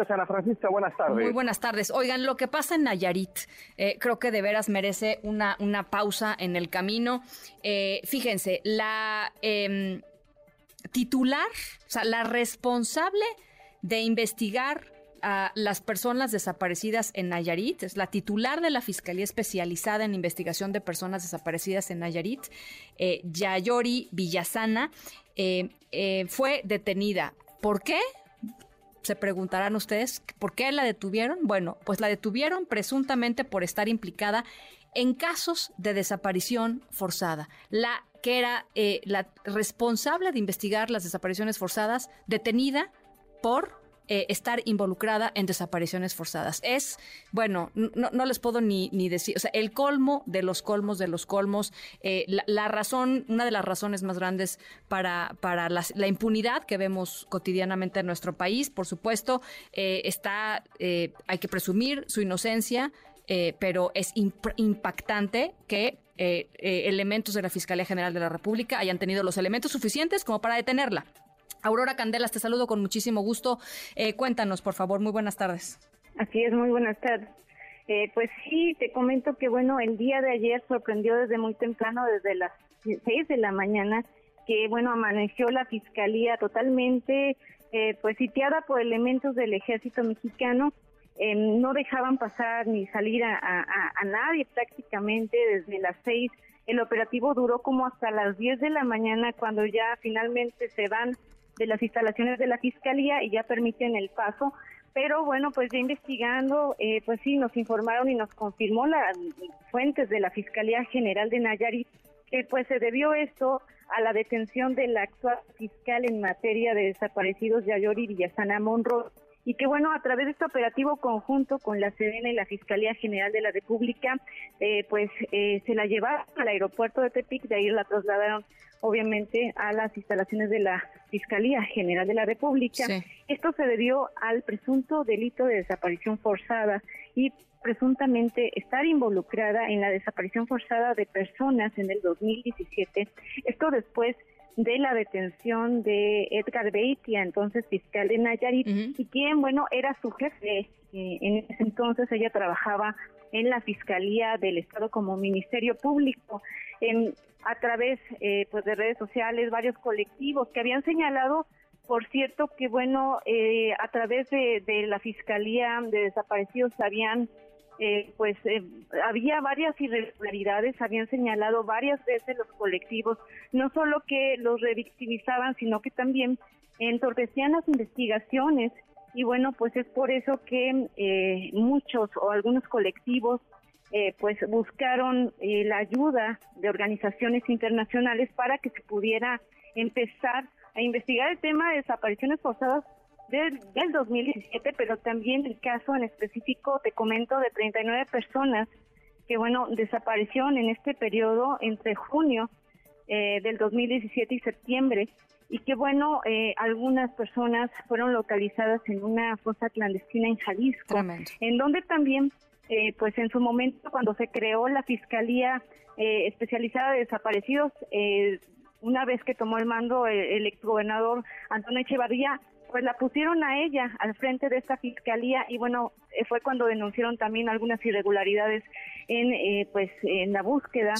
Ana Francisca. Buenas tardes. Muy buenas tardes. Oigan, lo que pasa en Nayarit, eh, creo que de veras merece una, una pausa en el camino. Eh, fíjense, la em, titular, o sea, la responsable de investigar a las personas desaparecidas en Nayarit, es la titular de la Fiscalía Especializada en Investigación de Personas Desaparecidas en Nayarit, eh, Yayori Villasana, fue detenida. ¿Por qué? Se preguntarán ustedes, ¿por qué la detuvieron? Bueno, pues la detuvieron presuntamente por estar implicada en casos de desaparición forzada. La que era eh, la responsable de investigar las desapariciones forzadas, detenida por eh, estar involucrada en desapariciones forzadas. Es, bueno, no, les puedo ni, ni, decir, o sea, el colmo de los colmos de los colmos, eh, la, razón, una de las razones más grandes para, para la, impunidad que vemos cotidianamente en nuestro país, por supuesto, eh, está, hay que presumir su inocencia, pero es impactante que elementos de la Fiscalía General de la República hayan tenido los elementos suficientes como para detenerla. Aurora Candelas, te saludo con muchísimo gusto. Eh, cuéntanos, por favor, muy buenas tardes. Así es, muy buenas tardes. Eh, pues sí, te comento que, bueno, el día de ayer sorprendió desde muy temprano, desde las seis de la mañana, que, bueno, amaneció la fiscalía totalmente, eh, pues, sitiada por elementos del ejército mexicano. no dejaban pasar ni salir a, a nadie prácticamente desde las seis. El operativo duró como hasta las diez de la mañana, cuando ya finalmente se van de las instalaciones de la Fiscalía y ya permiten el paso. Pero bueno, pues ya investigando, eh, pues sí, nos informaron y nos confirmó las fuentes de la Fiscalía General de Nayarit que pues se debió esto a la detención del actual fiscal en materia de desaparecidos Yayori Villasana Monroe y que bueno, a través de este operativo conjunto con la Sedena y la Fiscalía General de la República, eh, pues eh, se la llevaron al aeropuerto de Tepic, de ahí la trasladaron obviamente a las instalaciones de la Fiscalía General de la República. Esto se debió al presunto delito de desaparición forzada y presuntamente estar involucrada en la desaparición forzada de personas en el 2017. Esto después de la detención de Edgar Beitia, entonces fiscal de Nayarit, y quien, bueno, era su jefe. Eh, en ese entonces ella trabajaba en la Fiscalía del Estado como Ministerio Público. En, a través eh, pues de redes sociales, varios colectivos que habían señalado, por cierto, que bueno, eh, a través de, de, la Fiscalía de Desaparecidos habían, eh, pues eh, había varias irregularidades, habían señalado varias veces los colectivos, no solo que los revictimizaban, sino que también entorpecían las investigaciones. Y bueno, pues es por eso que eh, muchos o algunos colectivos eh, pues buscaron eh, la ayuda de organizaciones internacionales para que se pudiera empezar a investigar el tema de desapariciones forzadas del, del 2017, pero también el caso en específico, te comento, de 39 personas que, bueno, desaparecieron en este periodo entre junio eh, del 2017 y septiembre y que bueno, eh, algunas personas fueron localizadas en una fosa clandestina en Jalisco, en donde también eh, pues en su momento cuando se creó la Fiscalía eh, Especializada de Desaparecidos, eh, una vez que tomó el mando el, el exgobernador Antonio Echevarría, pues la pusieron a ella al frente de esta fiscalía y bueno eh, fue cuando denunciaron también algunas irregularidades en eh, pues en la búsqueda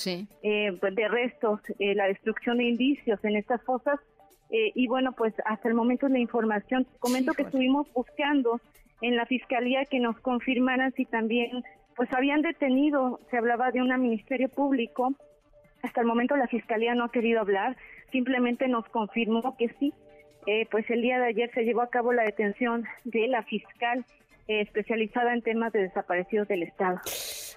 eh, pues, de restos, eh, la destrucción de indicios en estas fosas eh, y bueno pues hasta el momento la información. Comento que estuvimos buscando en la fiscalía que nos confirmaran si también pues habían detenido, se hablaba de un ministerio público, hasta el momento la fiscalía no ha querido hablar, simplemente nos confirmó que sí, eh, pues el día de ayer se llevó a cabo la detención de la fiscal eh, especializada en temas de desaparecidos del Estado.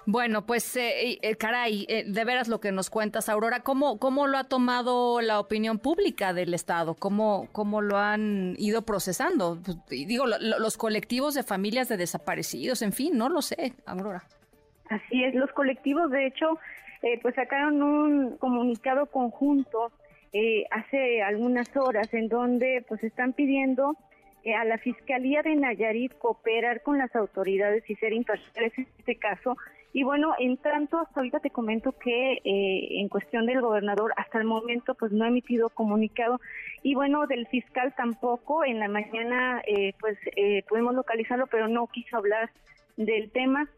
Bueno, pues eh, eh, caray, eh, de veras lo que nos cuentas, Aurora, ¿cómo, ¿cómo lo ha tomado la opinión pública del Estado? ¿Cómo, cómo lo han ido procesando? Pues, digo, lo, lo, los colectivos de familias de desaparecidos, en fin, no lo sé, Aurora. Así es, los colectivos, de hecho, pues sacaron un comunicado conjunto hace algunas horas en donde pues están pidiendo a la Fiscalía de Nayarit cooperar con las autoridades y ser imparciales en este caso y bueno, en tanto, hasta ahorita te comento que eh, en cuestión del gobernador, hasta el momento, pues no ha emitido comunicado. Y bueno, del fiscal tampoco. En la mañana, eh, pues eh, pudimos localizarlo, pero no quiso hablar del tema.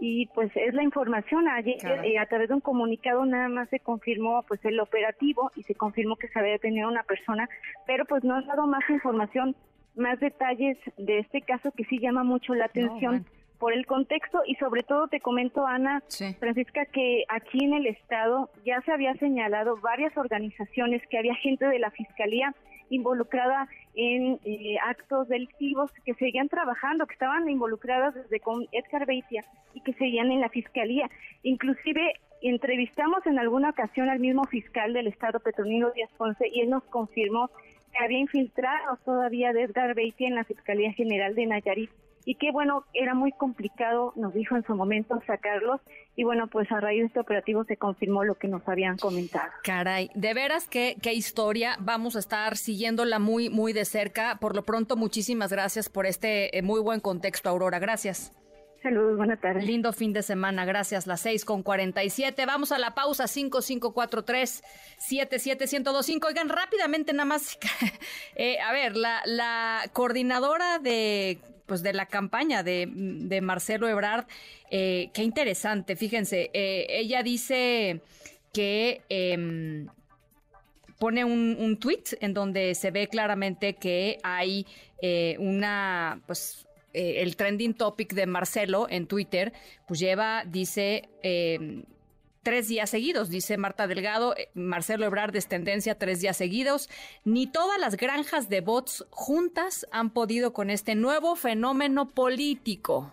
Y pues es la información. Ayer, eh, a través de un comunicado, nada más se confirmó pues el operativo y se confirmó que se había detenido una persona, pero pues no ha dado más información, más detalles de este caso que sí llama mucho la atención. No, bueno por el contexto y sobre todo te comento, Ana, sí. Francisca, que aquí en el Estado ya se había señalado varias organizaciones que había gente de la Fiscalía involucrada en eh, actos delictivos que seguían trabajando, que estaban involucradas desde con Edgar Beitia y que seguían en la Fiscalía. Inclusive entrevistamos en alguna ocasión al mismo fiscal del Estado, Petronino Díaz Ponce, y él nos confirmó que había infiltrado todavía de Edgar Beitia en la Fiscalía General de Nayarit y que bueno, era muy complicado, nos dijo en su momento sacarlos y bueno, pues a raíz de este operativo se confirmó lo que nos habían comentado. Caray, de veras qué, qué historia, vamos a estar siguiéndola muy, muy de cerca. Por lo pronto, muchísimas gracias por este eh, muy buen contexto, Aurora. Gracias. Saludos, buenas tardes. Lindo fin de semana, gracias. Las 6 con 47. Vamos a la pausa, 5543-77125. Oigan, rápidamente nada más. eh, a ver, la, la coordinadora de pues de la campaña de, Marcelo Ebrard. Eh, qué interesante, fíjense, eh, ella dice que eh, pone un, un tweet en donde se ve claramente que hay eh, una, pues, el trending topic de Marcelo en Twitter, pues lleva, dice, eh, tres días seguidos, dice Marta Delgado, eh, Marcelo Ebrard es tendencia tres días seguidos. Ni todas las granjas de bots juntas han podido con este nuevo fenómeno político.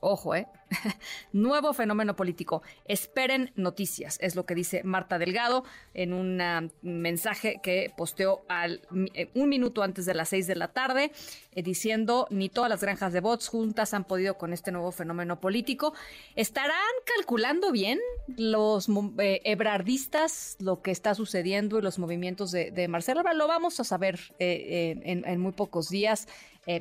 Ojo, ¿eh? Nuevo fenómeno político. Esperen noticias, es lo que dice Marta Delgado en un uh, mensaje que posteó eh, un minuto antes de las seis de la tarde, eh, diciendo ni todas las granjas de bots juntas han podido con este nuevo fenómeno político. ¿Estarán calculando bien los eh, lo que está sucediendo y los movimientos de, Marcelo? Lo vamos a saber eh, en, en muy pocos días.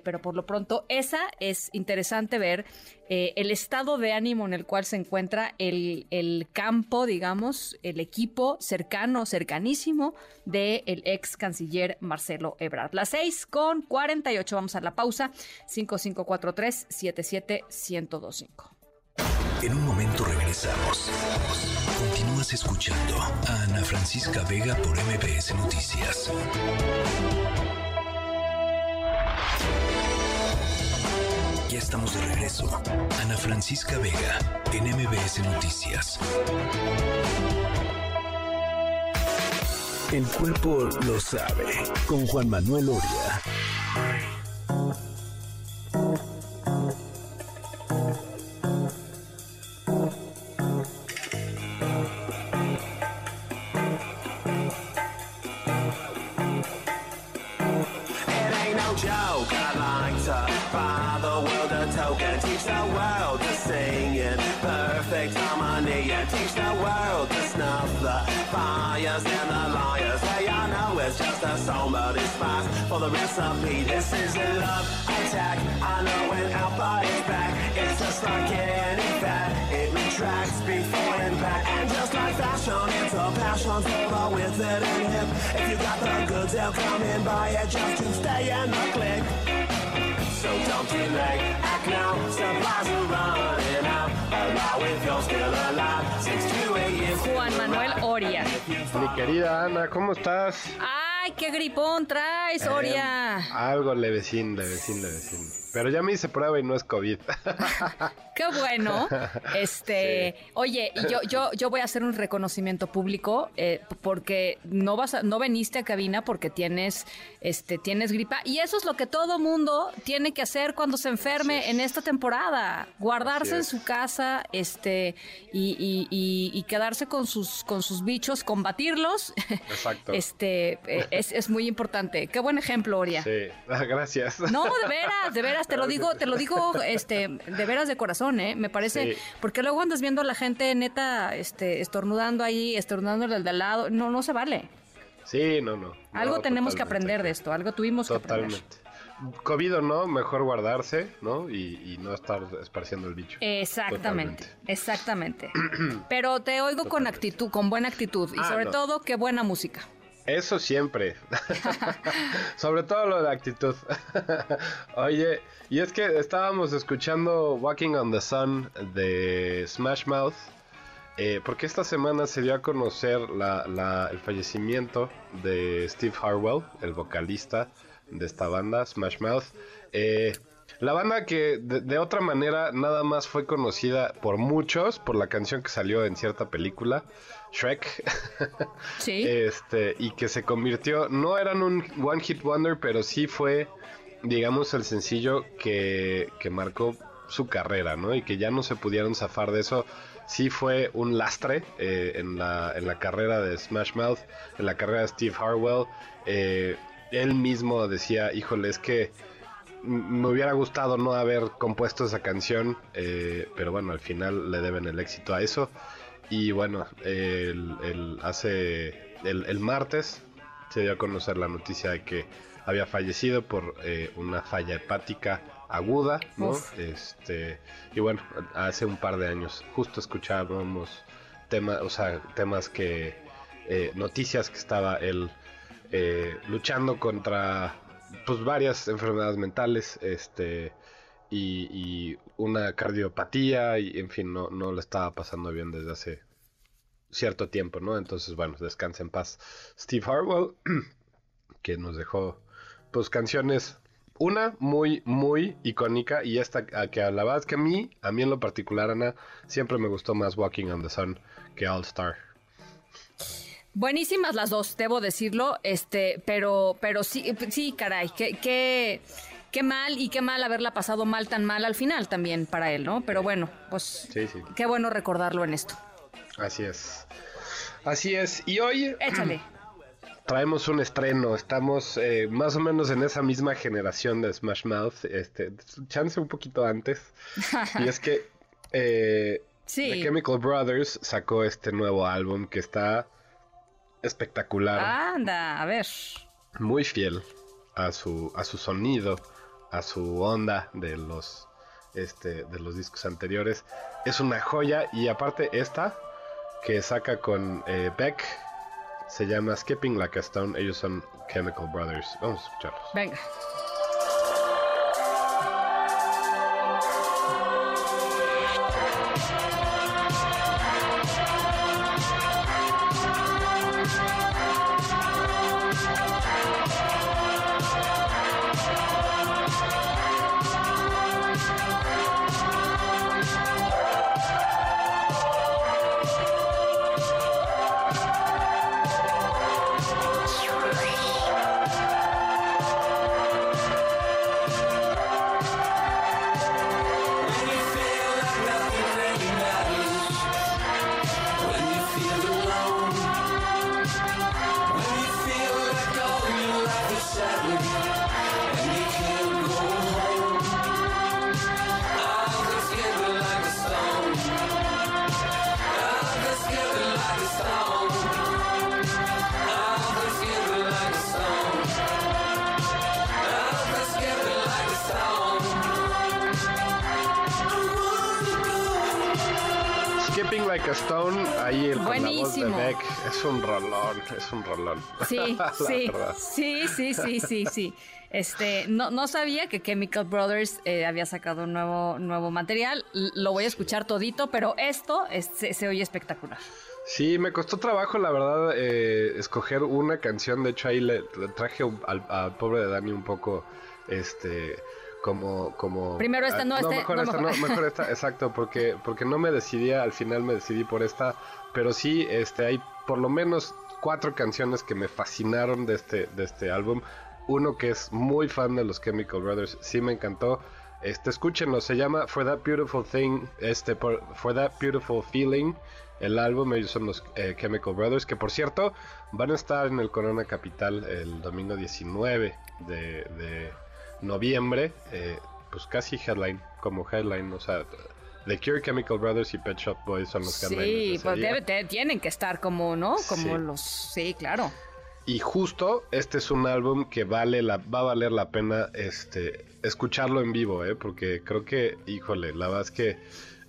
Pero por lo pronto esa es interesante ver el estado de ánimo en el cual se encuentra el, el campo, digamos, el equipo cercano, cercanísimo del de ex canciller Marcelo Ebrard. Las 6 con 48, vamos a la pausa, 5543 77 1025. En un momento regresamos. Continúas escuchando a Ana Francisca Vega por MBS Noticias. Ya estamos de regreso. Ana Francisca Vega en MBS Noticias. El cuerpo lo sabe. Con Juan Manuel Oria. For the recipe. This is a love attack. I know when our body's back, it's just like any fat. It retracts before impact, and just like fashion, it's a passion for the with it and hip. If you got the goods, they'll come and buy it just to stay in the click. So don't delay, act now, supplies are running out. Allow if you're still alive, six to eight years. Juan Manuel Oria. Mi querida Ana, ¿cómo estás? Ah, Ay, qué gripón traes, Eh, Oria. algo levecín, levecín, levecín. Pero ya me hice prueba y no es COVID. Qué bueno. Este, oye, y yo, yo, yo voy a hacer un reconocimiento público eh, porque no vas a, no viniste a cabina porque tienes, este, tienes gripa y eso es lo que todo mundo tiene que hacer cuando se enferme en esta temporada, guardarse en su casa, este, y, y- y- y quedarse con sus, con sus bichos, combatirlos. Exacto. Este, eh, es, es muy importante. Qué buen ejemplo, Oria. Sí, ah, gracias. No, de veras, de veras, te lo digo, te lo digo, este, de veras de corazón, ¿eh? Me parece, Sí. porque luego andas viendo a la gente neta, este, estornudando ahí, estornudando el de al lado, no, no se vale. Sí, no, no. Algo No, tenemos que totalmente. aprender de esto, algo tuvimos que aprender. Totalmente. COVID o no, mejor guardarse, ¿no? Y, y no estar esparciendo el bicho. Exactamente, exactamente. Pero te oigo con actitud, con buena actitud y Ah, sobre no. todo qué buena música. Eso siempre. Sobre todo lo de la actitud. Oye, y es que estábamos escuchando Walking on the Sun de Smash Mouth. eh, porque esta semana se dio a conocer el fallecimiento de Steve Harwell, el vocalista de esta banda, Smash Mouth. Eh, la banda que de otra manera nada más fue conocida por muchos por la canción que salió en cierta película, Shrek. Sí. Este, y que se convirtió, no eran un One Hit Wonder, pero sí fue, digamos, el sencillo que, que marcó su carrera, ¿no? Y que ya no se pudieron zafar de eso. Sí fue un lastre eh, en, la, en la carrera de Smash Mouth, en la carrera de Steve Harwell. Eh, él mismo decía, híjole, es que me hubiera gustado no haber compuesto esa canción, eh, pero bueno, al final le deben el éxito a eso. Y bueno, el, el- hace el, el martes se dio a conocer la noticia de que había fallecido por eh, una falla hepática aguda, ¿no? Uf. Este, y bueno, hace un par de años justo escuchábamos temas, o sea, temas que eh, noticias que estaba él eh, luchando contra pues varias enfermedades mentales, este y, y una cardiopatía y en fin no, no le estaba pasando bien desde hace cierto tiempo, ¿no? Entonces bueno, descansa en paz Steve Harwell que nos dejó pues canciones una muy muy icónica y esta a que hablabas que a mí a mí en lo particular Ana siempre me gustó más Walking on the Sun que All Star. Buenísimas las dos, debo decirlo, este, pero, pero sí, sí, caray, qué, qué, qué mal y qué mal haberla pasado mal tan mal al final también para él, ¿no? Pero bueno, pues Sí, sí. qué bueno recordarlo en esto. Así es. Así es. Y hoy Échale. traemos un estreno. Estamos eh, más o menos en esa misma generación de Smash Mouth. Este, chance un poquito antes. y es que eh, Sí. The Chemical Brothers sacó este nuevo álbum que está espectacular. Anda, a ver. Muy fiel a su, a su sonido, a su onda de los, este, de los discos anteriores. Es una joya y aparte esta que saca con eh, Beck se llama Skipping Like a Stone. Ellos son Chemical Brothers. Vamos a escucharlos. Venga. Sí, sí, sí, sí, sí, sí. Este, no, no sabía que Chemical Brothers eh, había sacado un nuevo, nuevo material. Lo voy a escuchar todito, pero esto es- se, se oye espectacular. Sí, me costó trabajo, la verdad, eh, escoger una canción. De hecho, ahí le, le traje al, al pobre de Dani un poco, este, como... como Primero esta, ah, no, este, mejor no, esta, mejor- no, mejor esta, exacto, porque, porque no me decidía, al final me decidí por esta, pero sí, este, hay por lo menos cuatro canciones que me fascinaron de este, de este álbum. Uno que es muy fan de los Chemical Brothers, sí me encantó. Este, escúchenlo, se llama For That Beautiful Thing, este, por- For That Beautiful Feeling. El álbum, ellos son los eh, Chemical Brothers, que por cierto van a estar en el Corona Capital el domingo 19 de, de noviembre, eh, pues casi headline, como headline, o sea, The Cure, Chemical Brothers y Pet Shop Boys son los de Sí, pues debe- te- tienen que estar como, ¿no? Como Sí. los. Sí, claro. Y justo este es un álbum que vale la, va a valer la pena este, escucharlo en vivo, ¿eh? porque creo que, híjole, la verdad es que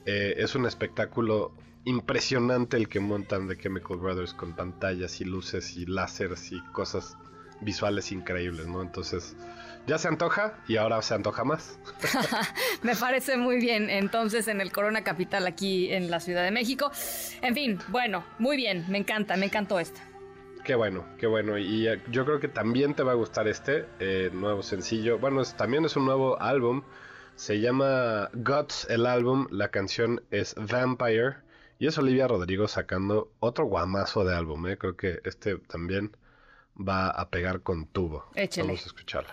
eh, es un espectáculo impresionante el que montan de Chemical Brothers con pantallas y luces y láseres y cosas visuales increíbles, ¿no? Entonces, ya se antoja y ahora se antoja más. Me parece muy bien. Entonces, en el Corona Capital, aquí en la Ciudad de México. En fin, bueno, muy bien. Me encanta, me encantó esta. Qué bueno, qué bueno. Y eh, yo creo que también te va a gustar este eh, nuevo sencillo. Bueno, es- también es un nuevo álbum. Se llama Guts el álbum. La canción es Vampire. Y es Olivia Rodrigo sacando otro guamazo de álbum. eh. Creo que este también va a pegar con tubo. Échele. Vamos a escucharla.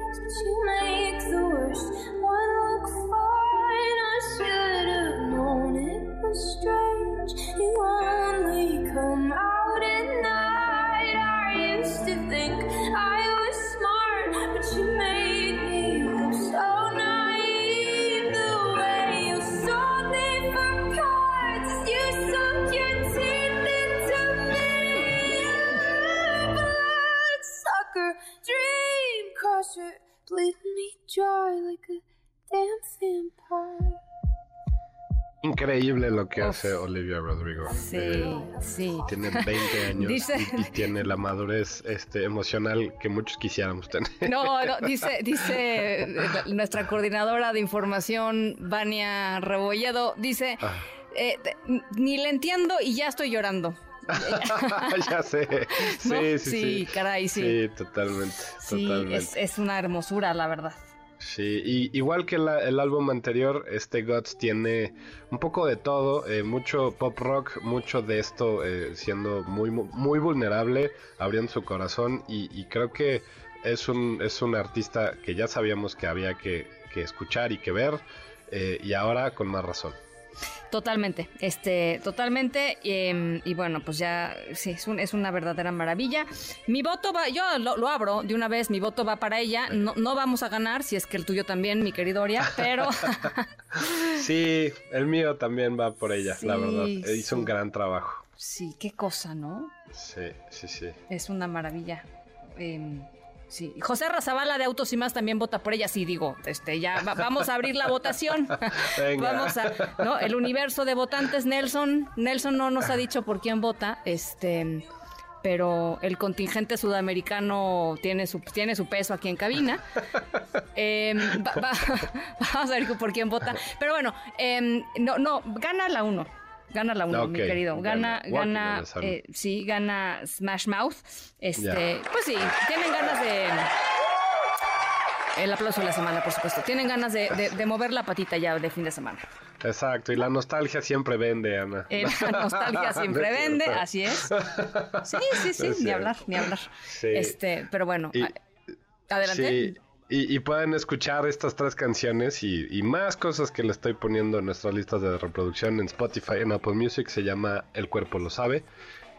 strange. You only come out me dry like a damn vampire. Increíble lo que hace Olivia Rodrigo. Sí, Eh, sí. Tiene 20 años Dice- y, y tiene la madurez este, emocional que muchos quisiéramos tener. No, no, dice, dice eh, nuestra coordinadora de información, Vania Rebolledo, dice, Ah. eh, ni le entiendo y ya estoy llorando. ya sé. Sí, ¿No? sí, sí. Sí, caray, sí. Sí, totalmente. Sí, totalmente. es, es una hermosura, la verdad. Sí, y igual que la- el álbum anterior, este Guts tiene un poco de todo, eh, mucho pop rock, mucho de esto eh, siendo muy mu- muy vulnerable, abriendo su corazón y, y creo que es un es un artista que ya sabíamos que había que, que escuchar y que ver eh, y ahora con más razón. Totalmente, este, totalmente, em, y bueno, pues ya, sí, es, un- es una verdadera maravilla. Mi voto va, yo lo, lo abro de una vez, mi voto va para ella, no, no vamos a ganar, si es que el tuyo también, mi querido Oria, pero Sí, el mío también va por ella, la verdad. Eh, Hizo un gran trabajo. sí, qué cosa, ¿no? Sí, sí, sí. Es una maravilla. Em, sí. José Razabala de Autos y Más también vota por ella. Sí, digo, este, ya va- vamos a abrir la votación. Venga. Vamos a, ¿no? El universo de votantes, Nelson. Nelson no nos ha dicho por quién vota, este, pero el contingente sudamericano tiene su, tiene su peso aquí en cabina. Va- va- vamos a ver por quién vota. Pero bueno, em, no, no, gana la uno. Gana la uno, mi Ok, querido. Gana, gana. Eh, sí, gana Smash Mouth. Este, pues sí, tienen ganas de. El aplauso de la semana, por supuesto. Tienen ganas de, de- de mover la patita ya de fin de semana. Exacto, y la nostalgia siempre vende, Ana. Eh, la nostalgia siempre No vende, cierto. así es. Sí, sí, sí, No ni hablar, ni hablar. Sí. Este, pero bueno, Y- adelante. Sí, Y, y pueden escuchar estas tres canciones y, y más cosas que le estoy poniendo en nuestras listas de reproducción en Spotify, en Apple Music. Se llama El cuerpo lo sabe.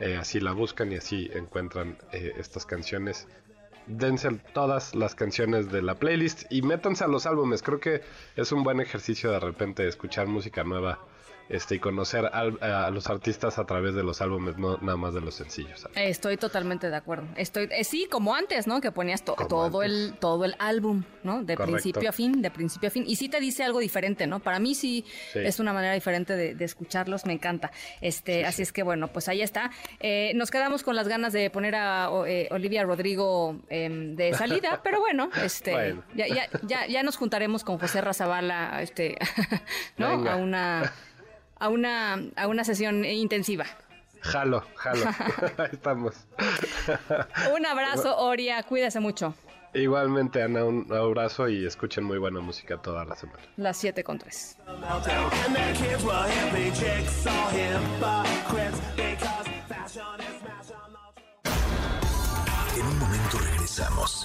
Eh, así la buscan y así encuentran eh, estas canciones. Dense todas las canciones de la playlist y métanse a los álbumes. Creo que es un buen ejercicio de repente escuchar música nueva este, y conocer al- a los artistas a través de los álbumes, no nada más de los sencillos. Estoy totalmente de acuerdo. Estoy, eh, sí, como antes, ¿no? Que ponías to- todo el todo el álbum, ¿no? De Correcto. principio a fin, de principio a fin. Y sí te dice algo diferente, ¿no? Para mí sí, Sí. es una manera diferente de, de escucharlos, me encanta. Este, así es que bueno, pues ahí está. Eh, nos quedamos con las ganas de poner a eh, Olivia Rodrigo em, de salida, pero bueno, este, Bueno. ya, ya, ya, ya nos juntaremos con José Razabala, este, ¿no? Venga. A una a una a una sesión intensiva. Jalo, jalo. Ahí estamos. Un abrazo, Oria, cuídese mucho. Igualmente, Ana, un abrazo y escuchen muy buena música toda la semana. Las 7 con 3. And their kids were hippie chicks, all hypocrites, because fashion is fashion. En un momento regresamos.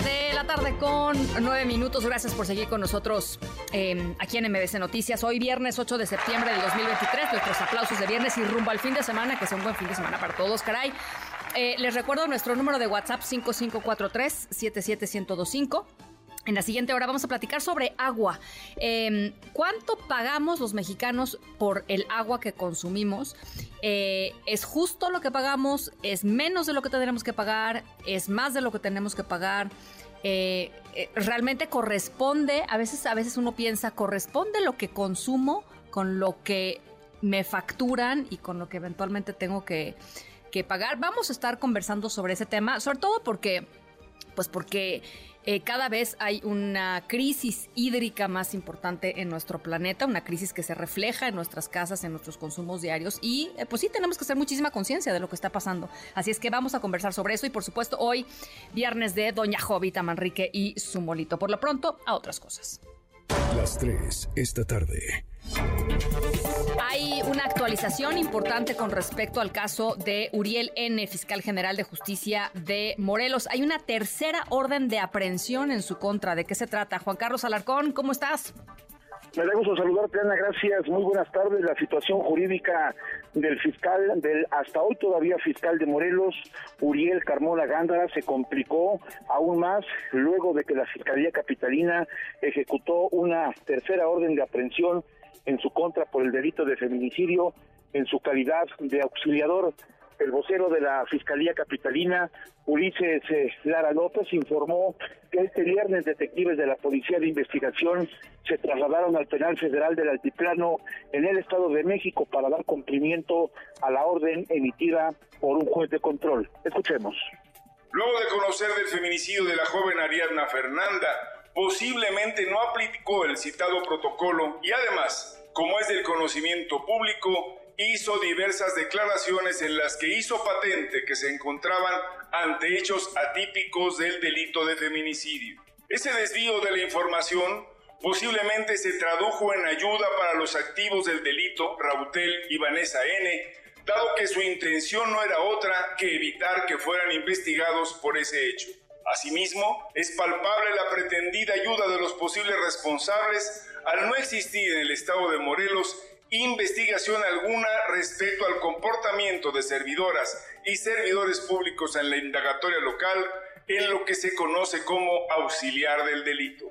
7 de la tarde con 9 minutos. Gracias por seguir con nosotros eh, aquí en MBC Noticias. Hoy viernes 8 de septiembre del 2023. Nuestros aplausos de viernes y rumbo al fin de semana, que sea un buen fin de semana para todos, caray. Eh, les recuerdo nuestro número de WhatsApp 5543-77125. En la siguiente hora vamos a platicar sobre agua. Eh, ¿Cuánto pagamos los mexicanos por el agua que consumimos? Eh, ¿Es justo lo que pagamos? ¿Es menos de lo que tendremos que pagar? ¿Es más de lo que tenemos que pagar? Eh, eh, realmente corresponde, a veces, a veces uno piensa, corresponde lo que consumo con lo que me facturan y con lo que eventualmente tengo que, que pagar. Vamos a estar conversando sobre ese tema, sobre todo porque, pues porque eh, cada vez hay una crisis hídrica más importante en nuestro planeta, una crisis que se refleja en nuestras casas, en nuestros consumos diarios y eh, pues sí tenemos que hacer muchísima conciencia de lo que está pasando. Así es que vamos a conversar sobre eso y por supuesto hoy viernes de Doña Jovita Manrique y su molito. Por lo pronto, a otras cosas. Las 3 esta tarde. Hay una actualización importante con respecto al caso de Uriel N., fiscal general de justicia de Morelos. Hay una tercera orden de aprehensión en su contra. ¿De qué se trata? Juan Carlos Alarcón, ¿cómo estás? Me da gusto saludarte, Ana, gracias. Muy buenas tardes. La situación jurídica del fiscal, del hasta hoy todavía fiscal de Morelos, Uriel Carmona Gándara, se complicó aún más luego de que la Fiscalía Capitalina ejecutó una tercera orden de aprehensión en su contra por el delito de feminicidio en su calidad de auxiliador. El vocero de la Fiscalía Capitalina, Ulises eh, Lara López, informó que este viernes detectives de la Policía de Investigación se trasladaron al Penal Federal del Altiplano en el Estado de México para dar cumplimiento a la orden emitida por un juez de control. Escuchemos. Luego de conocer del feminicidio de la joven Ariadna Fernanda, posiblemente no aplicó el citado protocolo y además, como es del conocimiento público, hizo diversas declaraciones en las que hizo patente que se encontraban ante hechos atípicos del delito de feminicidio. Ese desvío de la información posiblemente se tradujo en ayuda para los activos del delito, Rautel y Vanessa N., dado que su intención no era otra que evitar que fueran investigados por ese hecho. Asimismo, es palpable la pretendida ayuda de los posibles responsables al no existir en el estado de Morelos investigación alguna respecto al comportamiento de servidoras y servidores públicos en la indagatoria local en lo que se conoce como auxiliar del delito.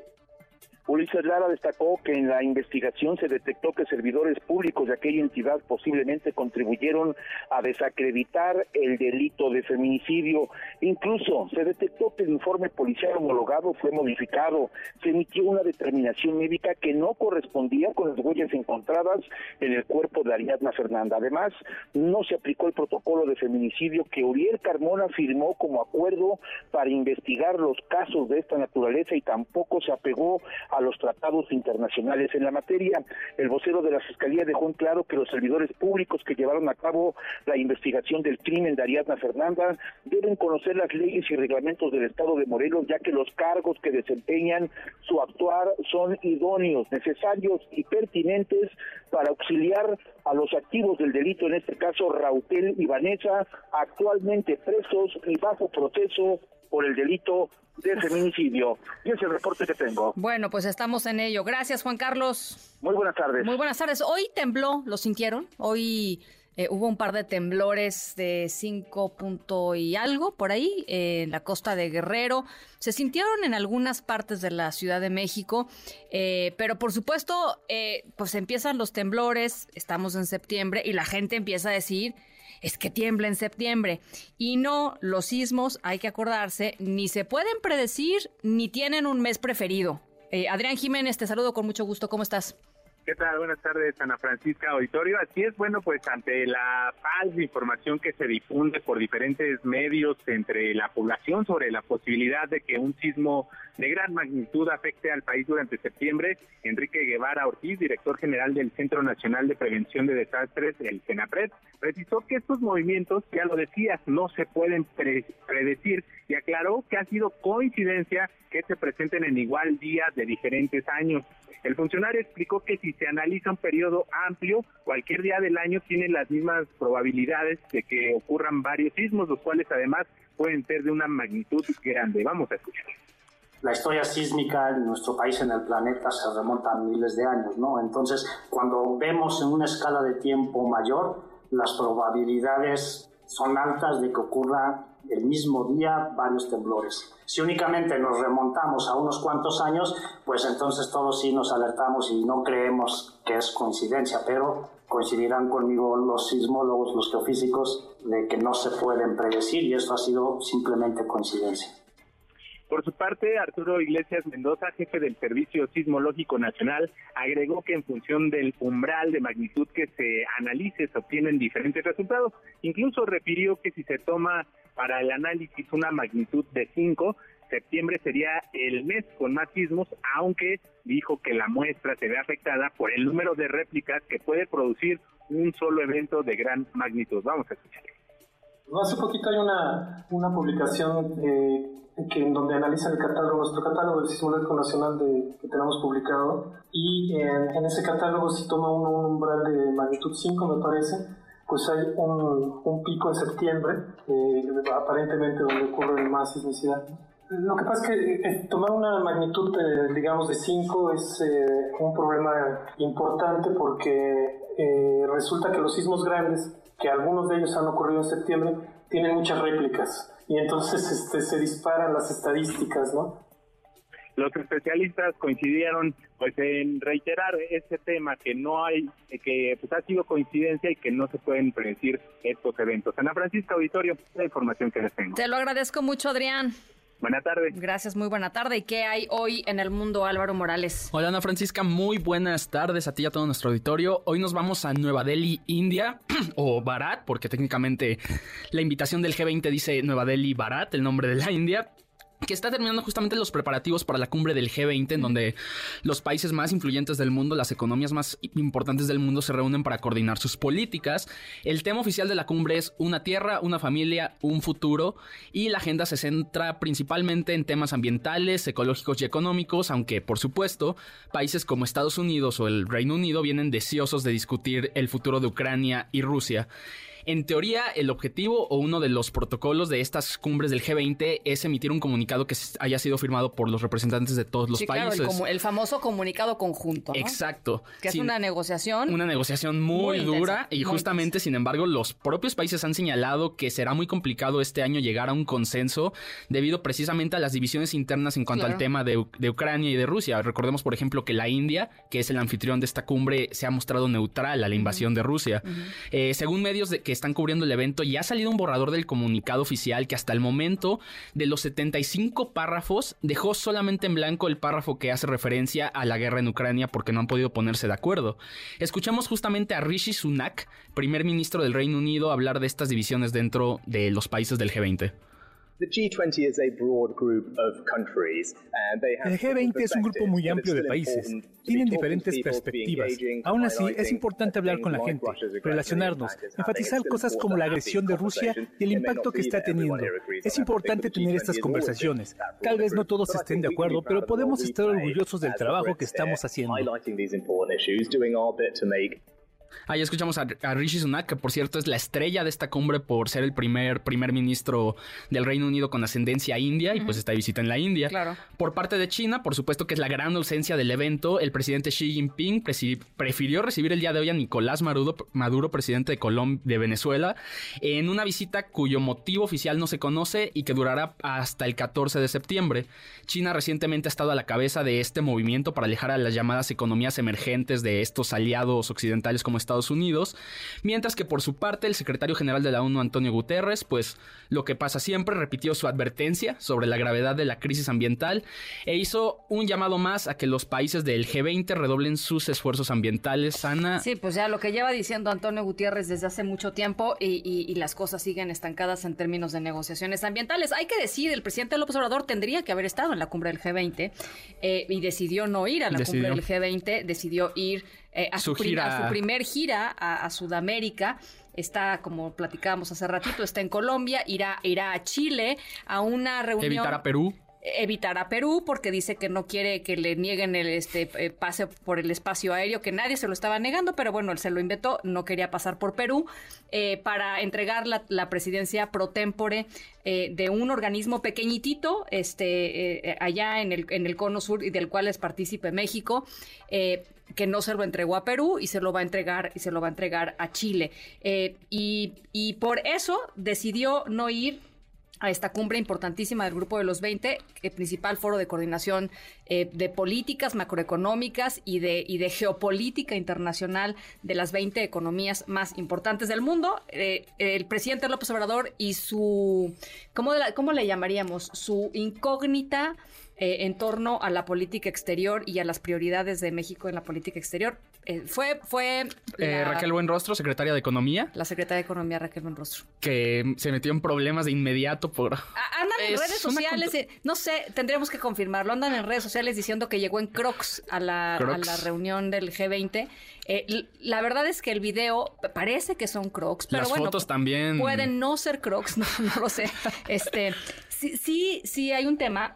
Ulises Lara destacó que en la investigación se detectó que servidores públicos de aquella entidad posiblemente contribuyeron a desacreditar el delito de feminicidio. Incluso se detectó que el informe policial homologado fue modificado. Se emitió una determinación médica que no correspondía con las huellas encontradas en el cuerpo de Ariadna Fernanda. Además, no se aplicó el protocolo de feminicidio que Uriel Carmona firmó como acuerdo para investigar los casos de esta naturaleza y tampoco se apegó a los tratados internacionales en la materia. El vocero de la Fiscalía dejó en claro que los servidores públicos que llevaron a cabo la investigación del crimen de Ariadna Fernanda deben conocer las leyes y reglamentos del Estado de Morelos, ya que los cargos que desempeñan su actuar son idóneos, necesarios y pertinentes para auxiliar a los activos del delito, en este caso Rautel y Vanessa, actualmente presos y bajo proceso por el delito de feminicidio. Y ese es el reporte que tengo. Bueno, pues estamos en ello. Gracias, Juan Carlos. Muy buenas tardes. Muy buenas tardes. Hoy tembló, ¿lo sintieron? Hoy eh, hubo un par de temblores de 5 punto y algo por ahí eh, en la costa de Guerrero. Se sintieron en algunas partes de la Ciudad de México, eh, pero por supuesto, pues empiezan los temblores, estamos en septiembre y la gente empieza a decir es que tiembla en septiembre. Y no, los sismos, hay que acordarse, ni se pueden predecir ni tienen un mes preferido. Adrián Jiménez, te saludo con mucho gusto. ¿Cómo estás? ¿Qué tal? Buenas tardes, Ana Francisca Auditorio. Así es, bueno, pues ante la falsa información que se difunde por diferentes medios entre la población sobre la posibilidad de que un sismo de gran magnitud afecte al país durante septiembre, Enrique Guevara Ortiz, director general del Centro Nacional de Prevención de Desastres, el CENAPRED, precisó que estos movimientos, ya lo decías, no se pueden predecir y aclaró que ha sido coincidencia que se presenten en igual día de diferentes años. El funcionario explicó que si se analiza un periodo amplio, cualquier día del año tiene las mismas probabilidades de que ocurran varios sismos, los cuales además pueden ser de una magnitud grande. Vamos a escuchar. La historia sísmica en nuestro país, en el planeta, se remonta a miles de años, ¿no? Entonces, cuando vemos en una escala de tiempo mayor, las probabilidades son altas de que ocurra el mismo día varios temblores. Si únicamente nos remontamos a unos cuantos años, pues entonces todos sí nos alertamos y no creemos que es coincidencia, pero coincidirán conmigo los sismólogos, los geofísicos, de que no se pueden predecir y esto ha sido simplemente coincidencia. Por su parte, Arturo Iglesias Mendoza, jefe del Servicio Sismológico Nacional, agregó que en función del umbral de magnitud que se analice se obtienen diferentes resultados. Incluso refirió que si se toma para el análisis una magnitud de 5, septiembre sería el mes con más sismos, aunque dijo que la muestra se ve afectada por el número de réplicas que puede producir un solo evento de gran magnitud. Vamos a escuchar. Hace poquito hay una, una publicación eh, que, en donde analiza el catálogo, nuestro catálogo del Sismológico Nacional de, que tenemos publicado, y en, ese catálogo si toma un, un umbral de magnitud 5, me parece, pues hay un, un pico en septiembre, eh, aparentemente donde ocurre más sismicidad. Lo que pasa es que eh, tomar una magnitud, de, digamos, de 5 es eh, un problema importante porque resulta que los sismos grandes, que algunos de ellos han ocurrido en septiembre, tienen muchas réplicas y entonces este, se disparan las estadísticas, ¿no? Los especialistas coincidieron pues en reiterar este tema que no hay que pues, ha sido coincidencia y que no se pueden predecir estos eventos. Ana Francisca Auditorio, la información que les tengo. Te lo agradezco mucho, Adrián. Buena tarde. Gracias, muy buena tarde. ¿Y qué hay hoy en el mundo, Álvaro Morales? Hola, Ana Francisca, muy buenas tardes a ti y a todo nuestro auditorio. Hoy nos vamos a Nueva Delhi, India, o Bharat, porque técnicamente la invitación del G20 dice Nueva Delhi, Bharat, el nombre de la India que está terminando justamente los preparativos para la cumbre del G20, en donde los países más influyentes del mundo, las economías más importantes del mundo se reúnen para coordinar sus políticas. El tema oficial de la cumbre es una tierra, una familia, un futuro, y la agenda se centra principalmente en temas ambientales, ecológicos y económicos, aunque por supuesto países como Estados Unidos o el Reino Unido vienen deseosos de discutir el futuro de Ucrania y Rusia. En teoría, el objetivo o uno de los protocolos de estas cumbres del G20 es emitir un comunicado que haya sido firmado por los representantes de todos los sí, países. Claro, el, famoso comunicado conjunto. Exacto. Que es una negociación. Una negociación muy, dura y justamente, sin embargo, los propios países han señalado que será muy complicado este año llegar a un consenso debido precisamente a las divisiones internas en cuanto al tema de, Ucrania y de Rusia. Recordemos, por ejemplo, que la India, que es el anfitrión de esta cumbre, se ha mostrado neutral a la invasión de Rusia. Eh, según medios de, que están cubriendo el evento, ya ha salido un borrador del comunicado oficial que hasta el momento de los 75 párrafos dejó solamente en blanco el párrafo que hace referencia a la guerra en Ucrania porque no han podido ponerse de acuerdo. Escuchamos justamente a Rishi Sunak, primer ministro del Reino Unido, hablar de estas divisiones dentro de los países del G20. The G20 is a broad group of countries, and they have El G20 es un grupo muy amplio de países. Tienen diferentes perspectivas. Aún así, es importante hablar con la gente, relacionarnos, enfatizar cosas como la agresión de Rusia y el impacto que está teniendo. Es importante tener estas conversaciones. Tal vez no todos estén de acuerdo, pero podemos estar orgullosos del trabajo que estamos haciendo. Ahí escuchamos a, a Rishi Sunak, que por cierto es la estrella de esta cumbre por ser el primer primer ministro del Reino Unido con ascendencia india y pues está de visita en la India. Claro. Por parte de China, por supuesto que es la gran ausencia del evento, el presidente Xi Jinping prefirió recibir el día de hoy a Nicolás Maduro, Maduro presidente de, Colom- de Venezuela, en una visita cuyo motivo oficial no se conoce y que durará hasta el 14 de septiembre. China recientemente ha estado a la cabeza de este movimiento para alejar a las llamadas economías emergentes de estos aliados occidentales como Estados Unidos, mientras que por su parte el secretario general de la ONU, Antonio Guterres, pues lo que pasa siempre, repitió su advertencia sobre la gravedad de la crisis ambiental e hizo un llamado más a que los países del G20 redoblen sus esfuerzos ambientales. Ana, Sí, pues ya lo que lleva diciendo Antonio Gutiérrez desde hace mucho tiempo y, y- y las cosas siguen estancadas en términos de negociaciones ambientales. Hay que decir, el presidente López Obrador tendría que haber estado en la cumbre del G20 eh, y decidió no ir a la Decidió. cumbre del G20, decidió ir eh, a, su Su gira. a su primer gira a, a Sudamérica. Está, como platicábamos hace ratito, está en Colombia, irá, irá a Chile a una reunión evitar a Perú. Evitar a Perú porque dice que no quiere que le nieguen el este eh, pase por el espacio aéreo, que nadie se lo estaba negando, pero bueno, él se lo inventó, no quería pasar por Perú eh, para entregar la, presidencia pro tempore eh, de un organismo pequeñitito, este allá en el, en el cono sur y del cual es partícipe México. que no se lo entregó a Perú y se lo va a entregar y se lo va a entregar a Chile y, y por eso decidió no ir a esta cumbre importantísima del Grupo de los 20, el principal foro de coordinación eh, de políticas macroeconómicas y de, y de geopolítica internacional de las 20 economías más importantes del mundo. Eh, el presidente López Obrador y su, ¿cómo, cómo le llamaríamos? Su incógnita eh, en torno a la política exterior y a las prioridades de México en la política exterior. Eh, fue fue Eh, Raquel Buenrostro, secretaria de Economía, la secretaria de Economía Raquel Buenrostro. que se metió en problemas de inmediato por... A- Andan en Es redes sociales, eh, no sé, tendríamos que confirmarlo. Andan en redes sociales diciendo que llegó en Crocs a la, a la reunión del G20. Eh, l- la verdad es que el video parece que son Crocs, pero Las bueno, fotos también. pueden no ser Crocs, no, no lo sé. Este, sí, sí, sí hay un tema,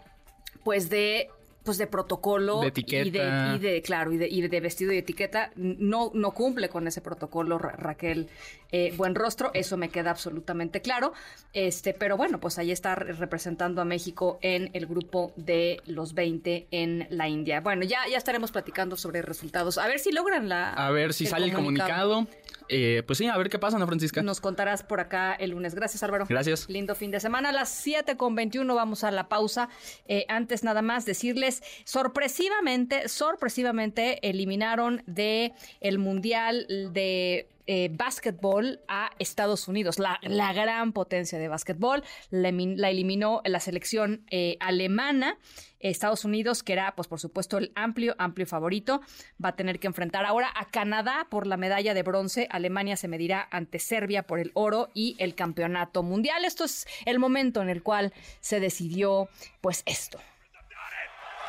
pues de pues de protocolo De y de, y de claro y de, y de vestido y etiqueta no no cumple con ese protocolo Ra- Raquel eh, buen rostro eso me queda absolutamente claro este pero bueno pues ahí está re- representando a México en el grupo de los 20 en la India bueno ya ya estaremos platicando sobre resultados a ver si logran la A ver si sale el comunicado. Eh, pues sí, a ver qué pasa, Ana Francisca. nos contarás por acá el lunes. Gracias, Álvaro. Gracias. Lindo fin de semana. A las 7 con 21 vamos a la pausa. Eh, antes nada más decirles, sorpresivamente, sorpresivamente eliminaron de el Mundial de eh, básquetbol a Estados Unidos, la, la gran potencia de básquetbol. La, eliminó la selección eh, alemana. Estados Unidos, que era, pues por supuesto, el amplio, amplio favorito, va a tener que enfrentar ahora a Canadá por la medalla de bronce. Alemania se medirá ante Serbia por el oro y el campeonato mundial. Esto es el momento en el cual se decidió, pues esto.